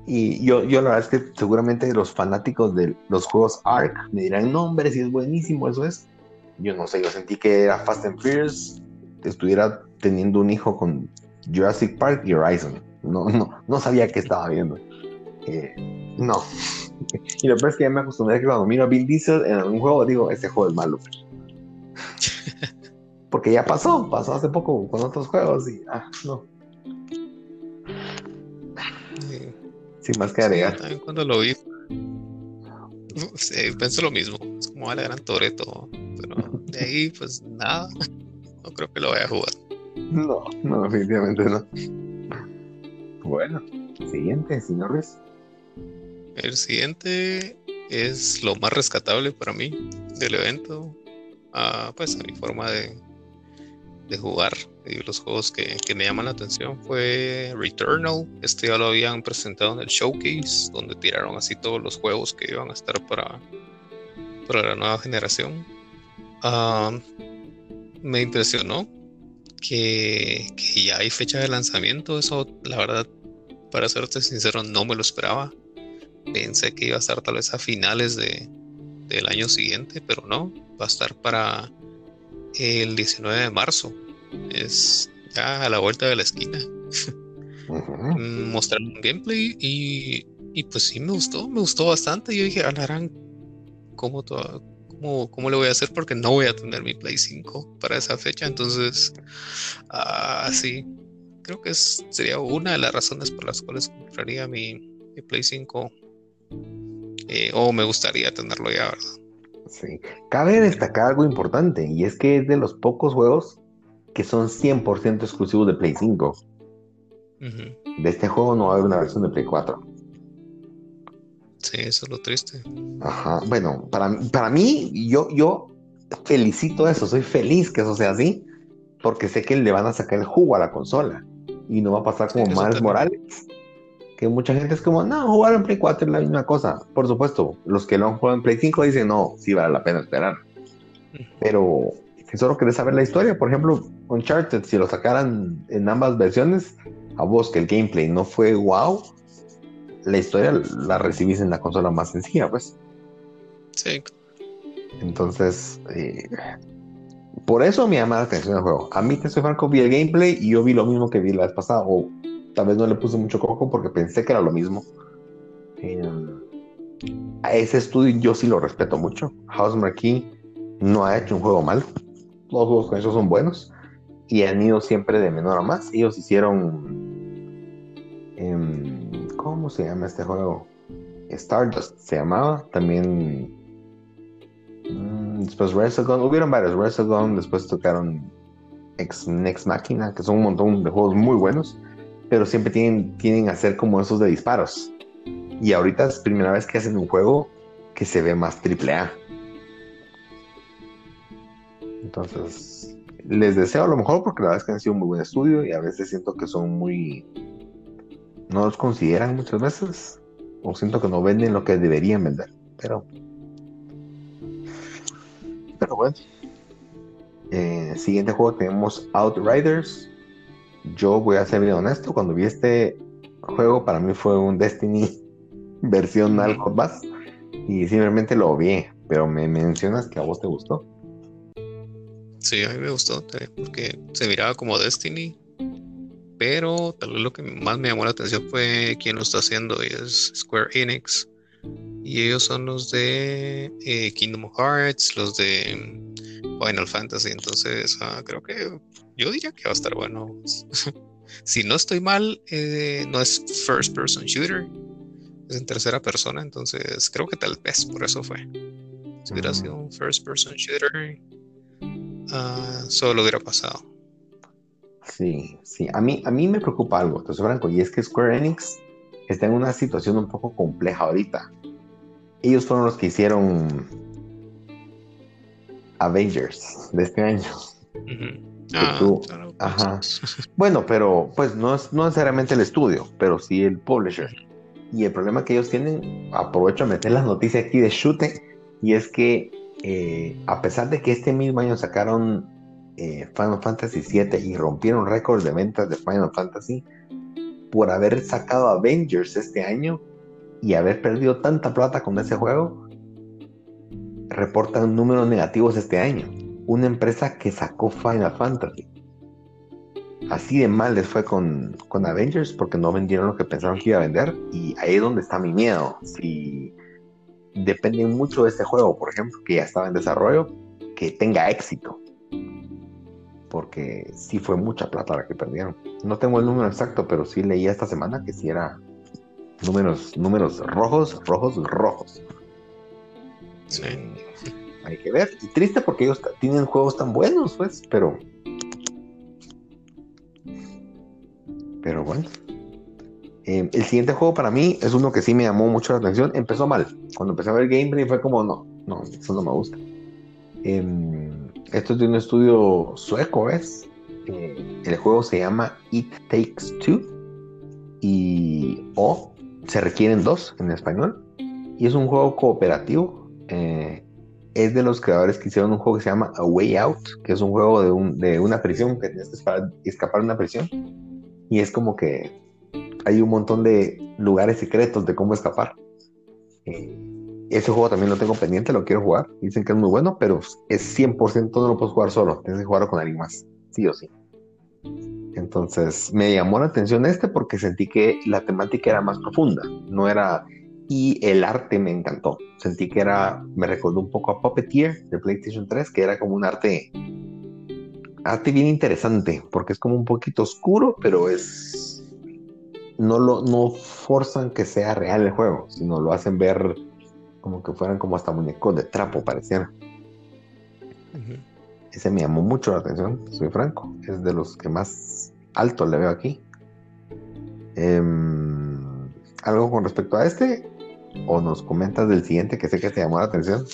Y yo, yo la verdad es que seguramente los fanáticos de los juegos Ark me dirán, no, hombre, si es buenísimo, eso es. Yo no sé, yo sentí que era Fast and Furious, estuviera teniendo un hijo con Jurassic Park y Horizon. No, no, no sabía qué estaba viendo. Eh, no. Y lo peor es que ya me acostumbré a que cuando miro a Bill Diesel en algún juego, digo, este juego es malo. Porque ya pasó, pasó hace poco con otros juegos y ah, no. Sin más que agregar. también cuando lo vi, pensé lo mismo. Es como vale gran Toreto. Pero de ahí, pues nada. No creo que lo vaya a jugar. No, no, definitivamente no. Bueno, siguiente, señores. El siguiente es lo más rescatable para mí del evento pues a mi forma de, de jugar y los juegos que, me llaman la atención fue Returnal. Este ya lo habían presentado en el showcase, donde tiraron así todos los juegos que iban a estar para, para la nueva generación. me impresionó que, ya hay fecha de lanzamiento. Eso, la verdad, para serte sincero, no me lo esperaba. Pensé que iba a estar tal vez a finales de, del año siguiente, pero no, va a estar para el 19 de marzo. Es ya a la vuelta de la esquina. Mostraron un gameplay y, y, pues sí me gustó, me gustó bastante. Yo dije, Alarán, ¿cómo, cómo, ¿cómo le voy a hacer? Porque no voy a tener mi Play 5 para esa fecha. Entonces, ah, sí, creo que sería una de las razones por las cuales compraría mi, mi Play 5. Eh, o me gustaría tenerlo ya, ¿verdad? Sí. Cabe destacar algo importante y es que es de los pocos juegos que son 100% exclusivos de Play 5. De este juego no hay una versión de Play 4. Sí, eso es lo triste. Ajá, bueno, para, para mí, yo, yo felicito eso, soy feliz que eso sea así, porque sé que le van a sacar el jugo a la consola y no va a pasar como Miles Morales, que mucha gente es como, no, jugar en Play 4 es la misma cosa. Por supuesto, los que lo han jugado en Play 5 dicen, no, sí vale la pena esperar. Pero si solo querés saber la historia, por ejemplo, Uncharted, si lo sacaran en ambas versiones, a vos que el gameplay no fue wow, la historia la recibís en la consola más sencilla, pues. Sí. Entonces, eh, por eso me llama la atención el juego. A mí, te soy franco, vi el gameplay y yo vi lo mismo que vi la vez pasada, o Tal vez no le puse mucho coco porque pensé que era lo mismo. A ese estudio yo sí lo respeto mucho. House Marquee no ha hecho un juego malo. Los juegos con ellos son buenos y han ido siempre de menor a más. Ellos hicieron. Em, ¿Cómo se llama este juego? Stardust se llamaba. También. Mm, después Resogun. Hubieron varios Resogun. Después tocaron Ex, Next Machina, que son un montón de juegos muy buenos pero siempre tienen, tienen a hacer como esos de disparos. Y ahorita es primera vez que hacen un juego que se ve más triple A. Entonces, les deseo lo mejor porque la verdad es que han sido un muy buen estudio y a veces siento que son muy... No los consideran muchas veces. O siento que no venden lo que deberían vender. Pero... Pero bueno. Eh, siguiente juego tenemos Outriders yo voy a ser bien honesto, cuando vi este juego para mí fue un Destiny versión algo más y simplemente lo vi, pero me mencionas que a vos te gustó. Sí, a mí me gustó, porque se miraba como Destiny, pero tal vez lo que más me llamó la atención fue quién lo está haciendo, y es Square Enix, y ellos son los de eh, Kingdom Hearts, los de Final Fantasy, entonces ah, creo que yo diría que va a estar bueno. si no estoy mal, eh, no es first person shooter, es en tercera persona, entonces creo que tal vez por eso fue. Si hubiera sido un first person shooter, uh, solo hubiera pasado. Sí, sí, a mí, a mí me preocupa algo, te soy franco, y es que Square Enix está en una situación un poco compleja ahorita. Ellos fueron los que hicieron Avengers de este año. Ah, bueno, pero pues no es no necesariamente el estudio, pero sí el publisher. Y el problema que ellos tienen, aprovecho a meter las noticias aquí de Shute, y es que eh, a pesar de que este mismo año sacaron eh, Final Fantasy VII y rompieron récord de ventas de Final Fantasy, por haber sacado Avengers este año y haber perdido tanta plata con ese juego, reportan números negativos este año una empresa que sacó Final Fantasy. Así de mal les fue con, con Avengers porque no vendieron lo que pensaron que iba a vender. Y ahí es donde está mi miedo. Si dependen mucho de este juego, por ejemplo, que ya estaba en desarrollo, que tenga éxito. Porque sí fue mucha plata la que perdieron. No tengo el número exacto, pero sí leí esta semana que sí era números, números rojos, rojos, rojos. Sí. Eh, hay que ver. Y triste porque ellos tienen juegos tan buenos, pues, pero. Pero bueno. Em, el siguiente juego para mí es uno que sí me llamó mucho la atención. Empezó mal. Cuando empecé a ver gameplay fue como, no, no, eso no me gusta. Em, esto es de un estudio sueco, ¿ves? Eh, el juego se llama It Takes Two. Y. O se requieren dos en español. Y es un juego cooperativo. Eh, es de los creadores que hicieron un juego que se llama A Way Out, que es un juego de, un, de una prisión, que tienes que escapar de una prisión. Y es como que hay un montón de lugares secretos de cómo escapar. Eh, ese juego también lo tengo pendiente, lo quiero jugar. Dicen que es muy bueno, pero es 100% no lo puedes jugar solo, tienes que jugarlo con alguien más, sí o sí. Entonces me llamó la atención este porque sentí que la temática era más profunda, no era y el arte me encantó. Sentí que era, me recordó un poco a Puppeteer de PlayStation 3, que era como un arte, arte bien interesante, porque es como un poquito oscuro, pero es, no lo, no forzan que sea real el juego, sino lo hacen ver como que fueran como hasta muñecos de trapo, parecían. Ese me llamó mucho la atención, soy franco, es de los que más alto le veo aquí. Em, algo con respecto a este, o nos comentas del siguiente que sé que te llamó la atención.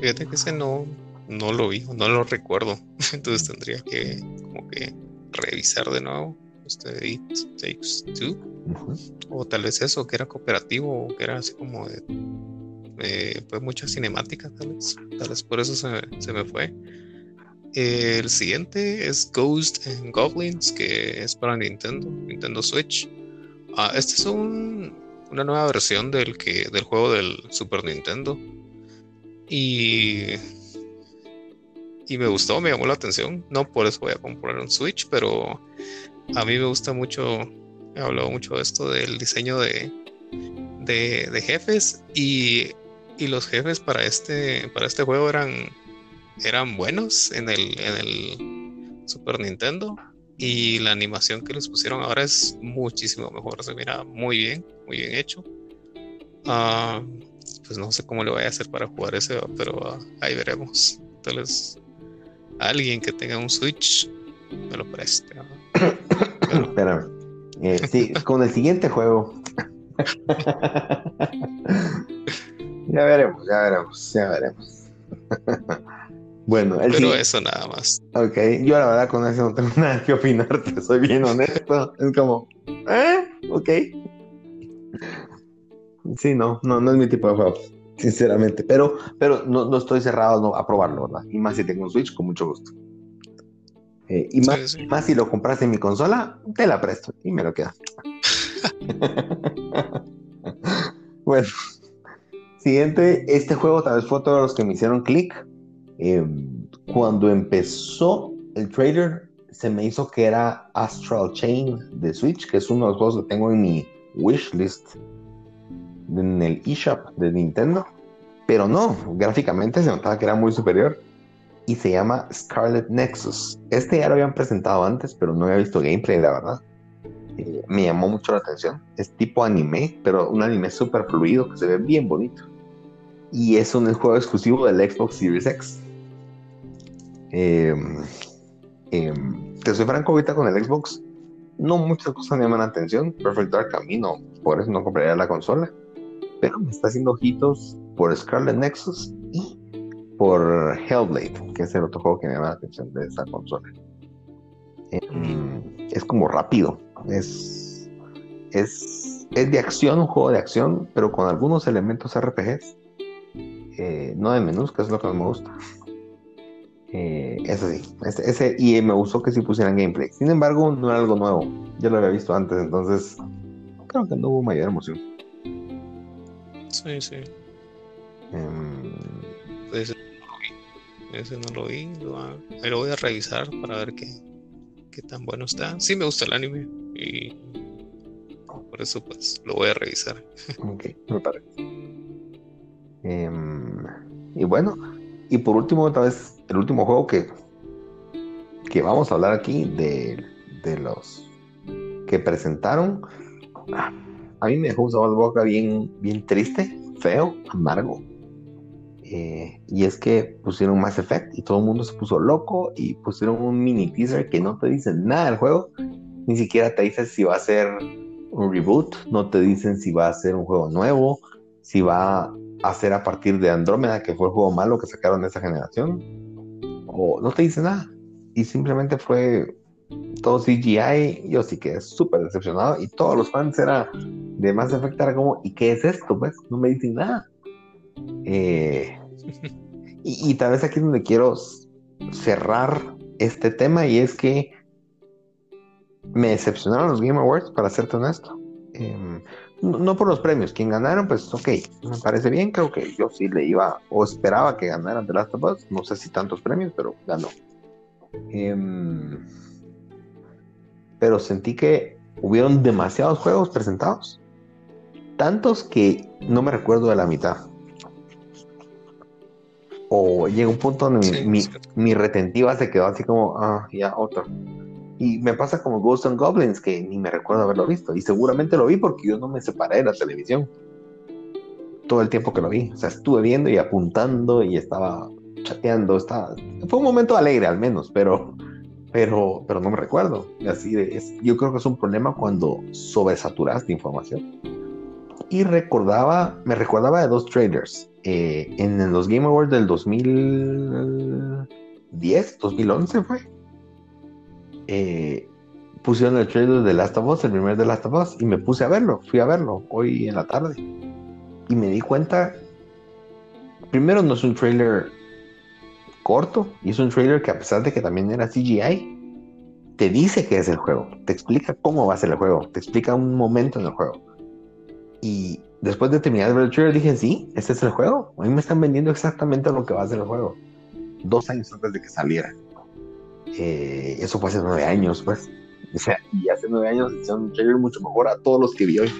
Fíjate que ese no, no lo vi, no lo recuerdo. Entonces tendría que como que revisar de nuevo. Este It Takes Two. O tal vez eso, que era cooperativo, o que era así como de. pues mucha cinemática, tal vez. Tal vez por eso se, me fue. el siguiente es Ghost and Goblins, que es para Nintendo, Nintendo Switch. Ah, este es un, una nueva versión del, que, del juego del Super Nintendo. Y, y me gustó, me llamó la atención. No por eso voy a comprar un Switch, pero a mí me gusta mucho, he hablado mucho de esto del diseño de, de, jefes y, y, los jefes para este, para este juego eran, eran buenos en el, en el Super Nintendo y la animación que les pusieron ahora es muchísimo mejor, se mira muy bien, muy bien hecho. Ah, pues no sé cómo le voy a hacer para jugar ese, pero ah, ahí veremos. Entonces, alguien que tenga un Switch me lo preste. Espérame. Eh, sí, con el siguiente juego. ya veremos, ya veremos, ya veremos. Bueno, el Pero eso nada más. Ok, yo la verdad con eso no tengo nada que opinarte, soy bien honesto. Es como, ¿eh? Ok. Sí, no, no, no es mi tipo de juego, sinceramente. Pero, pero no, no estoy cerrado a probarlo, ¿verdad? Y más si tengo un Switch, con mucho gusto. Eh, y más, más si lo compras en mi consola, te la presto y me lo queda. bueno, siguiente, este juego tal vez fue todos los que me hicieron clic Em, cuando empezó el trailer, se me hizo que era Astral Chain de Switch, que es uno de los juegos que tengo en mi wishlist en el eShop de Nintendo. Pero no, gráficamente se notaba que era muy superior y se llama Scarlet Nexus. Este ya lo habían presentado antes, pero no había visto gameplay, la verdad. Eh, me llamó mucho la atención. Es tipo anime, pero un anime súper fluido que se ve bien bonito. Y es un juego exclusivo del Xbox Series X. Eh, te soy franco ahorita con el Xbox. No muchas cosas me llaman la atención. Perfect Dark Camino, por eso no compraría la consola. Pero me está haciendo ojitos por Scarlet Nexus y por Hellblade, que es el otro juego que me llama la atención de esa consola. Em, es como rápido. Es, es, es de acción, un juego de acción, pero con algunos elementos RPGs. Eh, no de menús, que es lo que me gusta. Eh, eso sí, ese, y me gustó que sí pusieran gameplay. Sin embargo, no era algo nuevo. Ya lo había visto antes, entonces creo que no hubo mayor emoción. Sí, sí. Em, ese no lo vi. Ese no lo vi. Lo, lo voy a revisar para ver qué, qué tan bueno está. Sí me gusta el anime y por eso pues lo voy a revisar. Ok, me parece. Em, y bueno, y por último, otra vez, el último juego que, que vamos a hablar aquí de, de los que presentaron. A mí me dejó un sabor boca bien, bien triste, feo, amargo. Eh, y es que pusieron Mass Effect y todo el mundo se puso loco y pusieron un mini teaser que no te dice nada del juego. Ni siquiera te dice si va a ser un reboot, no te dicen si va a ser un juego nuevo, si va hacer a partir de Andrómeda, que fue el juego malo que sacaron de esa generación, o no te dice nada. Y simplemente fue todo CGI. Yo sí que súper decepcionado. Y todos los fans era de Mass Effect, era como, ¿y qué es esto? Pues no me dicen nada. Eh, Y, tal vez aquí es donde quiero cerrar este tema y es que me decepcionaron los Game Awards, para serte honesto. Em, no, por los premios, quien ganaron, pues ok, me parece bien, creo que yo sí le iba o esperaba que ganaran The Last of Us, no sé si tantos premios, pero ganó. Em, pero sentí que hubieron demasiados juegos presentados, tantos que no me recuerdo de la mitad o llega un punto donde mi, retentiva se quedó así como, ah, ya, otro. Y me pasa como Ghost and Goblins, que ni me recuerdo haberlo visto. Y seguramente lo vi porque yo no me separé de la televisión. Todo el tiempo que lo vi. O sea, estuve viendo y apuntando y estaba chateando. Estaba... Fue un momento alegre al menos, pero, pero, pero no me recuerdo. Así es, yo creo que es un problema cuando sobresaturaste información. Y recordaba, me recordaba de dos trailers eh, en los Game Awards del 2010, 2011 fue, eh, pusieron el trailer de Last of Us, el primer de Last of Us, y me puse a verlo, fui a verlo hoy en la tarde. Y me di cuenta, primero no es un trailer corto, y es un trailer que a pesar de que también era CGI, te dice que es el juego, te explica cómo va a ser el juego, te explica un momento en el juego. Y después de terminar de ver el trailer dije, sí, ese es el juego. A mí me están vendiendo exactamente lo que va a ser el juego. Dos años antes de que saliera. Eh, eso fue hace nueve años, pues. O sea, y hace nueve años hicieron un trailer mucho mejor a todos los que vi hoy.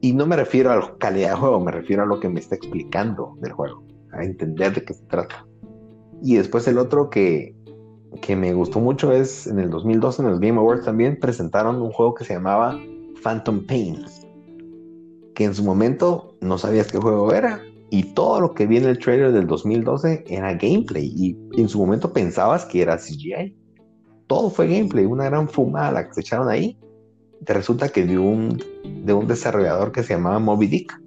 Y no me refiero a la calidad del juego, me refiero a lo que me está explicando del juego, a entender de qué se trata. Y después el otro que, que me gustó mucho es en el 2012 en los Game Awards también presentaron un juego que se llamaba Phantom Pain que en su momento no sabías qué juego era. Y todo lo que vi en el trailer del 2012 era gameplay. Y en su momento pensabas que era CGI. Todo fue gameplay, una gran fumada que se echaron ahí. Te resulta que de un, de un desarrollador que se llamaba Moby Dick.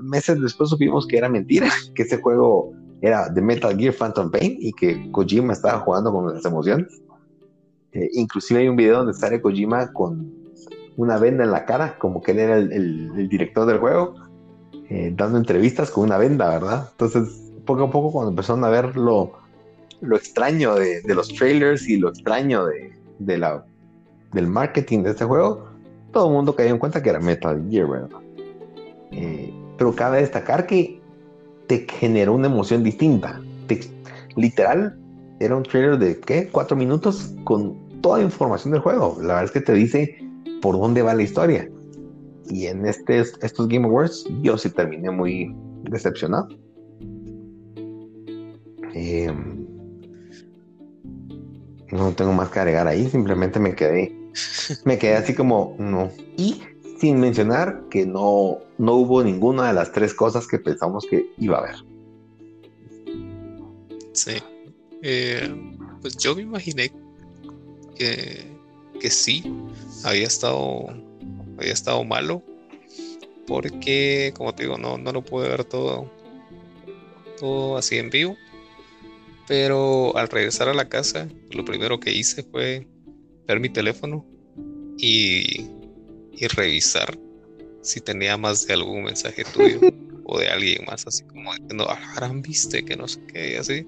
Meses después supimos que era mentira, que ese juego era de Metal Gear Phantom Pain y que Kojima estaba jugando con las emociones. Eh, inclusive hay un video donde sale Kojima con una venda en la cara, como que él era el, director del juego, eh, dando entrevistas con una venda, ¿verdad? Entonces, poco a poco, cuando empezaron a ver lo, extraño de, los trailers y lo extraño de, la, del marketing de este juego, todo el mundo cayó en cuenta que era Metal Gear, ¿verdad? Eh, pero cabe destacar que te generó una emoción distinta. literal, era un trailer de, ¿qué? Cuatro minutos con toda información del juego. La verdad es que te dice por dónde va la historia. Y en este, estos Game Awards yo sí terminé muy decepcionado. Em, no tengo más que agregar ahí, simplemente me quedé, me quedé así como no. Y sin mencionar que no, no hubo ninguna de las tres cosas que pensamos que iba a haber. Sí. Eh, pues yo me imaginé que, que sí, había estado, había estado malo, porque, como te digo, no, no lo pude ver todo, todo así en vivo. Pero al regresar a la casa, lo primero que hice fue ver mi teléfono y, y revisar si tenía más de algún mensaje tuyo. o de alguien más, así como diciendo, ah, viste que no sé qué, y así.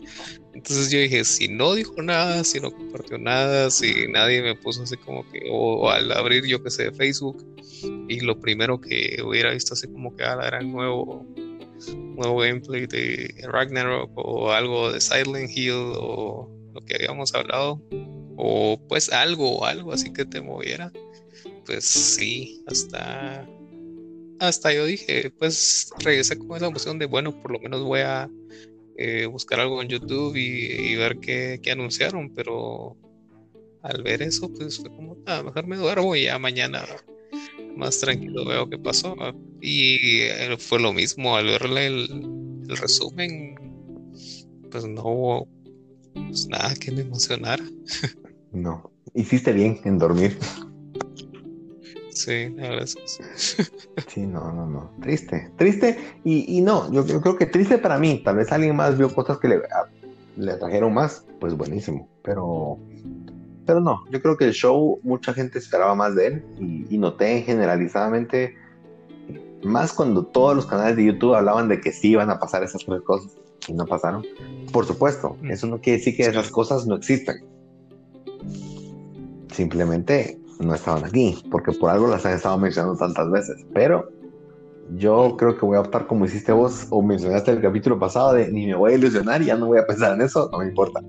Entonces yo dije, si no dijo nada, si no compartió nada, si nadie me puso así como que, o, al abrir yo que sé Facebook, y lo primero que hubiera visto así como que, ah, era el nuevo, nuevo gameplay de Ragnarok, o algo de Silent Hill, o lo que habíamos hablado, o pues algo, algo así que te moviera, pues sí, hasta hasta yo dije, pues regresé con esa emoción de, bueno, por lo menos voy a eh, buscar algo en YouTube y, ver qué, anunciaron, pero al ver eso, pues fue como, ah, mejor me duermo y ya mañana más tranquilo veo qué pasó. Y eh, fue lo mismo, al verle el, resumen, pues no hubo pues nada que me emocionara. No, hiciste bien en dormir. Sí, la verdad sí. no, no, no. Triste, triste. Y, no, yo, creo que triste para mí. Tal vez alguien más vio cosas que le, le trajeron más. Pues buenísimo. Pero, pero no, yo creo que el show, mucha gente esperaba más de él. Y, noté generalizadamente, más cuando todos los canales de YouTube hablaban de que sí iban a pasar esas tres cosas. y no pasaron. Por supuesto, eso no quiere decir que esas cosas no existan. Simplemente no estaban aquí, porque por algo las han estado mencionando tantas veces. Pero yo creo que voy a optar como hiciste vos o mencionaste el capítulo pasado de ni me voy a ilusionar y ya no voy a pensar en eso, no me importa.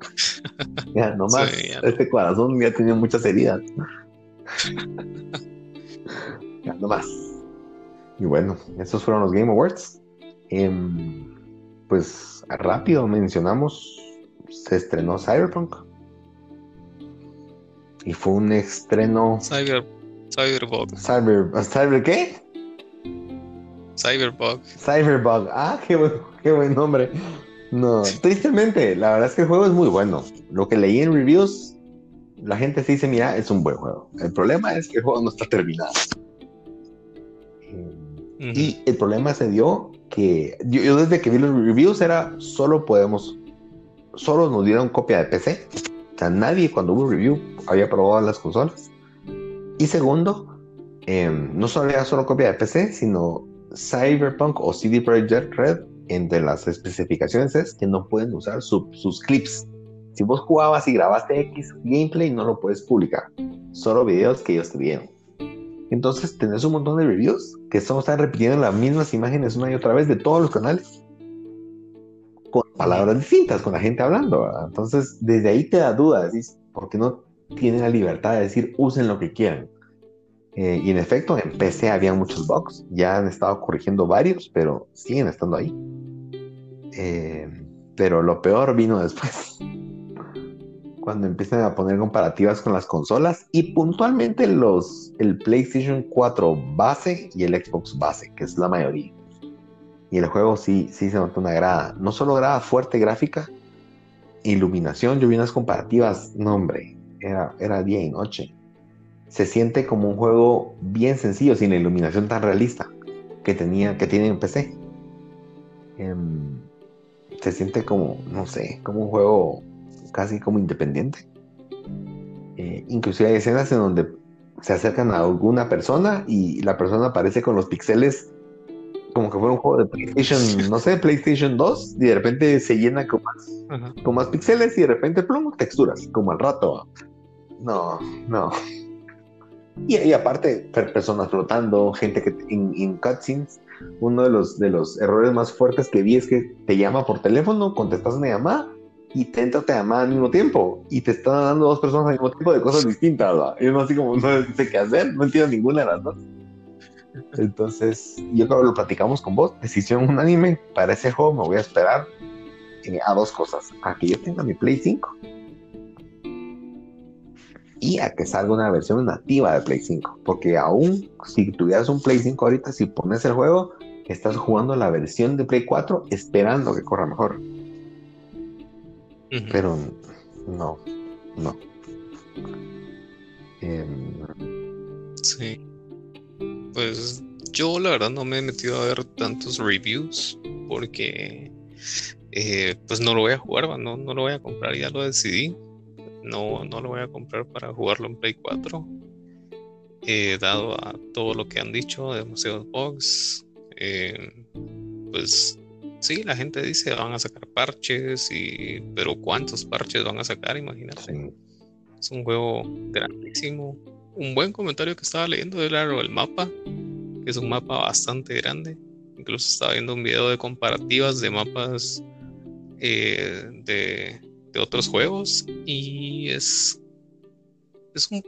ya, nomás, este corazón ya tenía muchas heridas. ya, nomás. Y bueno, esos fueron los Game Awards. Em, pues rápido mencionamos, se estrenó Cyberpunk. Y fue un estreno. Cyber, Cyberbug. Cyber, ¿Cyber qué? Cyberbug. Cyberbug. Ah, qué buen, qué buen nombre. No, tristemente, la verdad es que el juego es muy bueno. Lo que leí en reviews, la gente se dice, mira, es un buen juego. El problema es que el juego no está terminado. Y el problema se dio que yo, desde que vi los reviews era solo podemos, solo nos dieron copia de PC. O sea, nadie cuando hubo review había probado las consolas. Y segundo, em, no solo era solo copia de PC, sino Cyberpunk o CD Projekt Red, entre las especificaciones es que no pueden usar sus clips. Si vos jugabas y grabaste X gameplay, no lo puedes publicar. Solo videos que ellos te vieron. Entonces tenés un montón de reviews que solo están repitiendo las mismas imágenes una y otra vez de todos los canales. Con palabras distintas, con la gente hablando. Entonces desde ahí te da duda, decís, ¿por qué no tienen la libertad de decir usen lo que quieran? Eh, y en efecto, en PC había muchos bugs, ya han estado corrigiendo varios, pero siguen estando ahí. Eh, pero lo peor vino después cuando empiezan a poner comparativas con las consolas y puntualmente los, el PlayStation 4 base y el Xbox base, que es la mayoría. Y el juego sí, sí se nota una grada, no solo grada fuerte gráfica, iluminación, yo vi unas comparativas, no hombre, era, era día y noche. Se siente como un juego bien sencillo, sin la iluminación tan realista que, tenía, que tiene en PC. Em, se siente como, no sé, como un juego casi como independiente. Eh, inclusive hay escenas en donde se acercan a alguna persona y la persona aparece con los pixeles como que fuera un juego de PlayStation, no sé, PlayStation 2, y de repente se llena con más, con más píxeles y de repente plum, texturas, como al rato. No, no. Y, aparte, personas flotando, gente que en, cutscenes, uno de los, de los errores más fuertes que vi es que te llama por teléfono, contestas una llamada y te entra te llamada al mismo tiempo y te están dando dos personas al mismo tiempo de cosas distintas. Y uno así como no sé qué hacer, no entiendo ninguna de las dos. Entonces, yo creo que lo platicamos con vos. Decisión unánime para ese juego. Me voy a esperar a dos cosas: a que yo tenga mi Play 5 y a que salga una versión nativa de Play 5. Porque aún si tuvieras un Play 5 ahorita, si pones el juego, estás jugando la versión de Play 4 esperando que corra mejor. Pero no, no. Em, sí. Pues yo la verdad no me he metido a ver tantos reviews porque eh, pues no lo voy a jugar, no, no lo voy a comprar, ya lo decidí. No, no lo voy a comprar para jugarlo en Play 4. Eh, dado a todo lo que han dicho de Museo Box, eh, pues sí, la gente dice van a sacar parches, y, pero ¿cuántos parches van a sacar? Imagínate. Es un juego grandísimo. Un buen comentario que estaba leyendo era el mapa, que es un mapa bastante grande. Incluso estaba viendo un video de comparativas de mapas eh, de, otros juegos y es, es un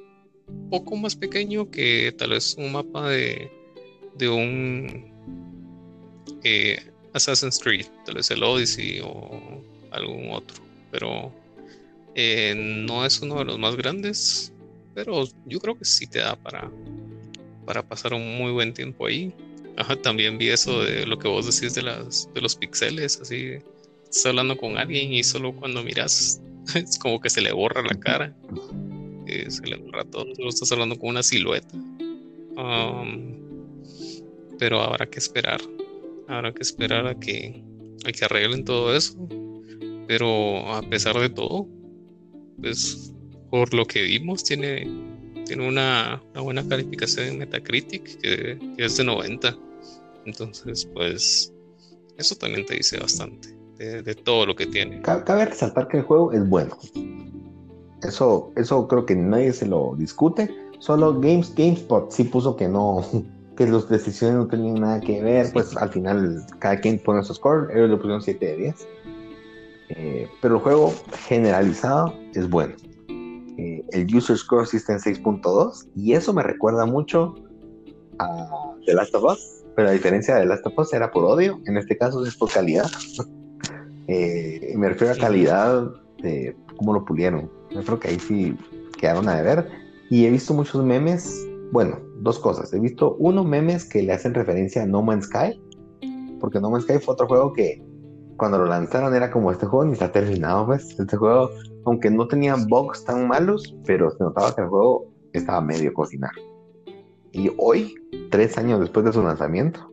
poco más pequeño que tal vez un mapa de, de un eh, Assassin's Creed, tal vez el Odyssey o algún otro, pero eh, no es uno de los más grandes, pero yo creo que sí te da para, para pasar un muy buen tiempo ahí. también vi eso de lo que vos decís de, las, de los pixeles, así, estás hablando con alguien y solo cuando miras es como que se le borra la cara, eh, se le borra todo, solo estás hablando con una silueta. Um, pero habrá que esperar Habrá que esperar a que, a que arreglen todo eso. Pero a pesar de todo, pues por lo que vimos, tiene, tiene una, buena calificación en Metacritic que, es de 90. Entonces, pues eso también te dice bastante. de, todo lo que tiene. Cabe resaltar que el juego es bueno. Eso, eso creo que nadie se lo discute. Solo Games, GameSpot sí puso que no, que las decisiones no tenían nada que ver. Pues al final cada quien pone su score. Ellos le pusieron 7 de 10. Eh, pero el juego generalizado es bueno. Eh, el user score sí está en 6.2 y eso me recuerda mucho a The Last of Us, pero la diferencia de The Last of Us era por odio, en este caso es por calidad. Eh, me refiero a calidad de cómo lo pulieron. Yo creo que ahí sí quedaron a deber. Y he visto muchos memes, bueno, dos cosas. He visto uno memes que le hacen referencia a No Man's Sky, porque No Man's Sky fue otro juego que cuando lo lanzaron era como este juego ni está terminado, pues. Este juego, aunque no tenía bugs tan malos, pero se notaba que el juego estaba medio cocinar. Y hoy, tres años después de su lanzamiento,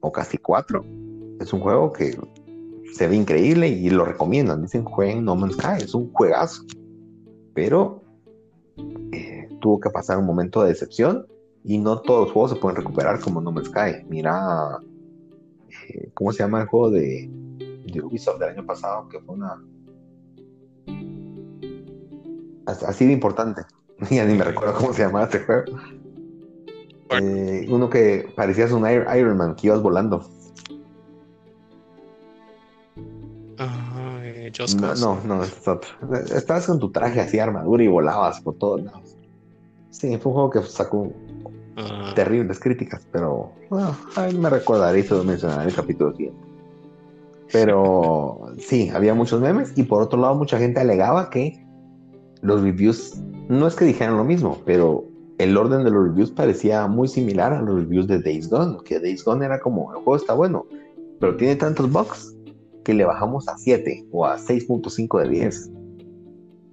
o casi cuatro, es un juego que se ve increíble y lo recomiendan. Dicen, jueguen No Man's Sky, es un juegazo. Pero eh, tuvo que pasar un momento de decepción y no todos los juegos se pueden recuperar como No Man's Sky. Mira, eh, ¿cómo se llama el juego de de Ubisoft del año pasado, que fue una. Así de importante. Ya ni me recuerdo cómo se llamaba este juego. Eh, uno que parecías un Iron Man, que ibas volando. Uh, no, no, no, es otro. Estabas con tu traje así, armadura y volabas por todos lados. Sí, fue un juego que sacó ah. terribles críticas, pero bueno, a mí me recordaré lo mencionaré en el capítulo siguiente. Pero sí, había muchos memes y por otro lado mucha gente alegaba que los reviews, no es que dijeran lo mismo, pero el orden de los reviews parecía muy similar a los reviews de Days Gone, que Days Gone era como, el juego está bueno, pero tiene tantos bugs que le bajamos a 7 o a 6.5 de 10.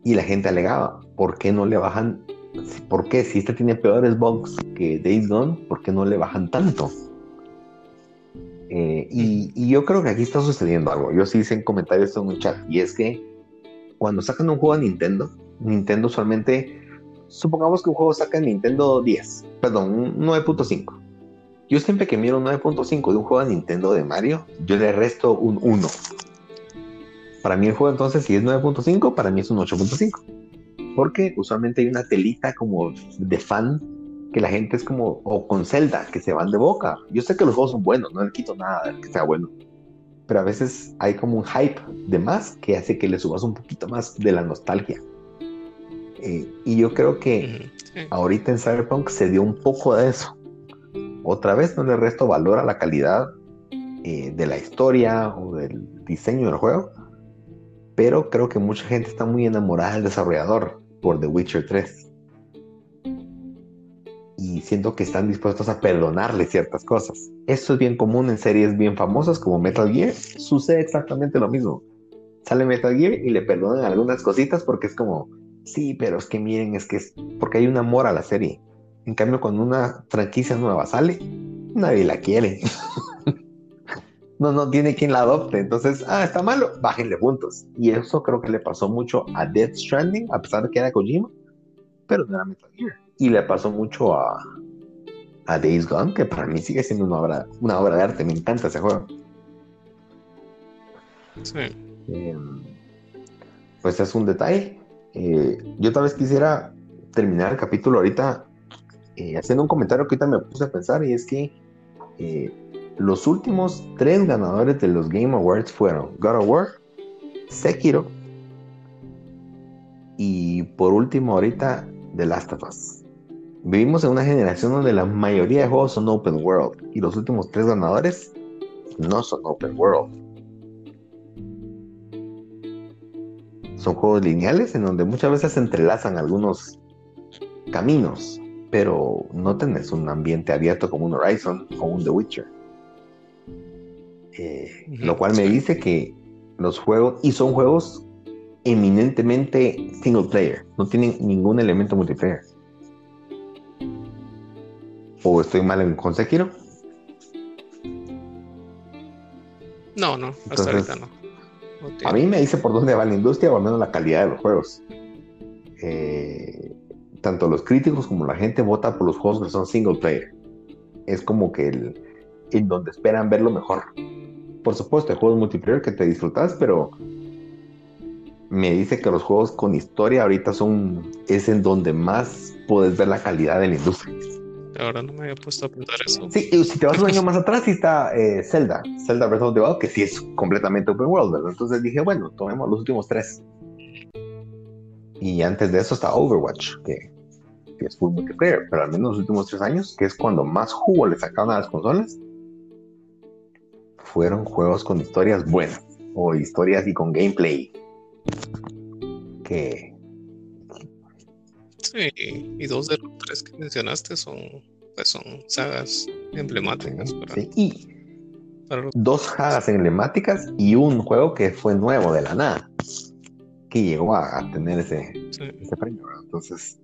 Y la gente alegaba, ¿por qué no le bajan? ¿Por qué? Si este tiene peores bugs que Days Gone, ¿por qué no le bajan tanto? Eh, y, yo creo que aquí está sucediendo algo. Yo sí hice en comentarios en un chat. Y es que cuando sacan un juego a Nintendo, Nintendo usualmente, supongamos que un juego saca en Nintendo 10, perdón, un 9.5. Yo siempre que miro un 9.5 de un juego de Nintendo de Mario, yo le resto un 1. Para mí el juego entonces, si es 9.5, para mí es un 8.5. Porque usualmente hay una telita como de fan que la gente es como, o con Zelda, que se van de boca. Yo sé que los juegos son buenos, no le quito nada de que sea bueno. Pero a veces hay como un hype de más que hace que le subas un poquito más de la nostalgia. Eh, y yo creo que ahorita en Cyberpunk se dio un poco de eso. Otra vez no le resto valor a la calidad eh, de la historia o del diseño del juego. Pero creo que mucha gente está muy enamorada del desarrollador por The Witcher 3 y siento que están dispuestos a perdonarle ciertas cosas. Esto es bien común en series bien famosas como Metal Gear. Sucede exactamente lo mismo. Sale Metal Gear y le perdonan algunas cositas porque es como, sí, pero es que miren, es que es porque hay un amor a la serie. En cambio, cuando una franquicia nueva sale, nadie la quiere. no, no tiene quien la adopte. Entonces, ah, está malo, bájenle puntos. Y eso creo que le pasó mucho a Death Stranding, a pesar de que era Kojima, pero no era Metal Gear y le pasó mucho a, a Days Gone, que para mí sigue siendo una obra, una obra de arte. Me encanta ese juego. Sí. Em, pues es un detalle. Eh, yo tal vez quisiera terminar el capítulo ahorita eh, haciendo un comentario que ahorita me puse a pensar y es que eh, los últimos tres ganadores de los Game Awards fueron God of War, Sekiro y por último ahorita The Last of Us. Vivimos en una generación donde la mayoría de juegos son open world y los últimos tres ganadores no son open world. Son juegos lineales en donde muchas veces se entrelazan algunos caminos, pero no tenés un ambiente abierto como un Horizon o un The Witcher. Eh, lo cual me dice que los juegos, y son juegos eminentemente single player, no tienen ningún elemento multiplayer. ¿O estoy mal en con No, no, hasta ahorita no. A mí me dice por dónde va la industria o al menos la calidad de los juegos. Eh, tanto los críticos como la gente vota por los juegos que son single player. Es como que el, en donde esperan verlo mejor. por supuesto, hay juegos multiplayer que te disfrutas, pero me dice que los juegos con historia ahorita son es en donde más puedes ver la calidad de la industria. Ahora no me había puesto a pensar eso. Sí, y si te vas un año más atrás, sí está eh, Zelda, Zelda Breath of the Wild, que sí es completamente open world, ¿verdad? Entonces dije, bueno, tomemos los últimos tres. Y antes de eso está Overwatch, que, es full multiplayer, pero al menos los últimos tres años, que es cuando más jugo le sacaron a las consolas, fueron juegos con historias buenas, o historias y con gameplay que... Sí, y dos de los tres que mencionaste son, pues son sagas emblemáticas. y dos sagas emblemáticas y un juego que fue nuevo de la nada, que llegó a, tener ese, ese premio. Entonces,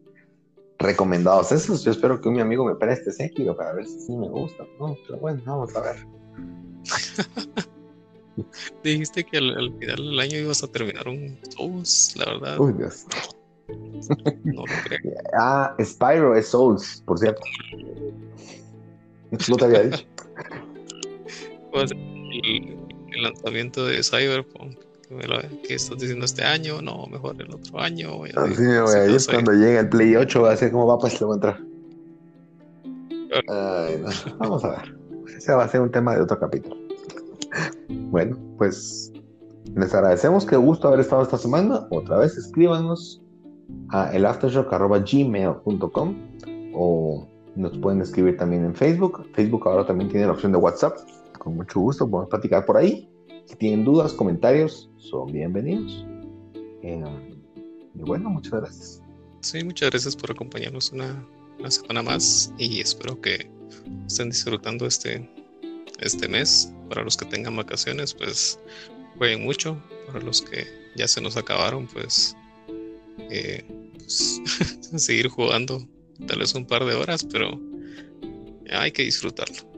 recomendados esos. Yo espero que mi amigo me preste Sekiro para ver si me gusta. No, pero bueno, vamos a ver. Dijiste que al, final del año ibas a terminar un Souls, la verdad. Uy, Dios. No lo creo. Ah, Spyro es Souls, por cierto. No te había dicho. Pues, el, el, lanzamiento de Cyberpunk. Que, estás diciendo este año, no, mejor el otro año. Así me voy a ir cuando llegue el Play 8, va a ser como va, pues lo voy a entrar. Ay, no. Vamos a ver. Ese va a ser un tema de otro capítulo. Bueno, pues les agradecemos. Qué gusto haber estado esta semana. Otra vez escríbanos a elaftershock.gmail.com o nos pueden escribir también en Facebook. Facebook ahora también tiene la opción de WhatsApp. Con mucho gusto podemos platicar por ahí. Si tienen dudas, comentarios, son bienvenidos. Eh, y bueno, muchas gracias. Sí, muchas gracias por acompañarnos una, una semana más y espero que estén disfrutando este, este mes. Para los que tengan vacaciones, pues jueguen mucho. Para los que ya se nos acabaron, pues, eh, pues seguir jugando tal vez un par de horas, pero hay que disfrutarlo.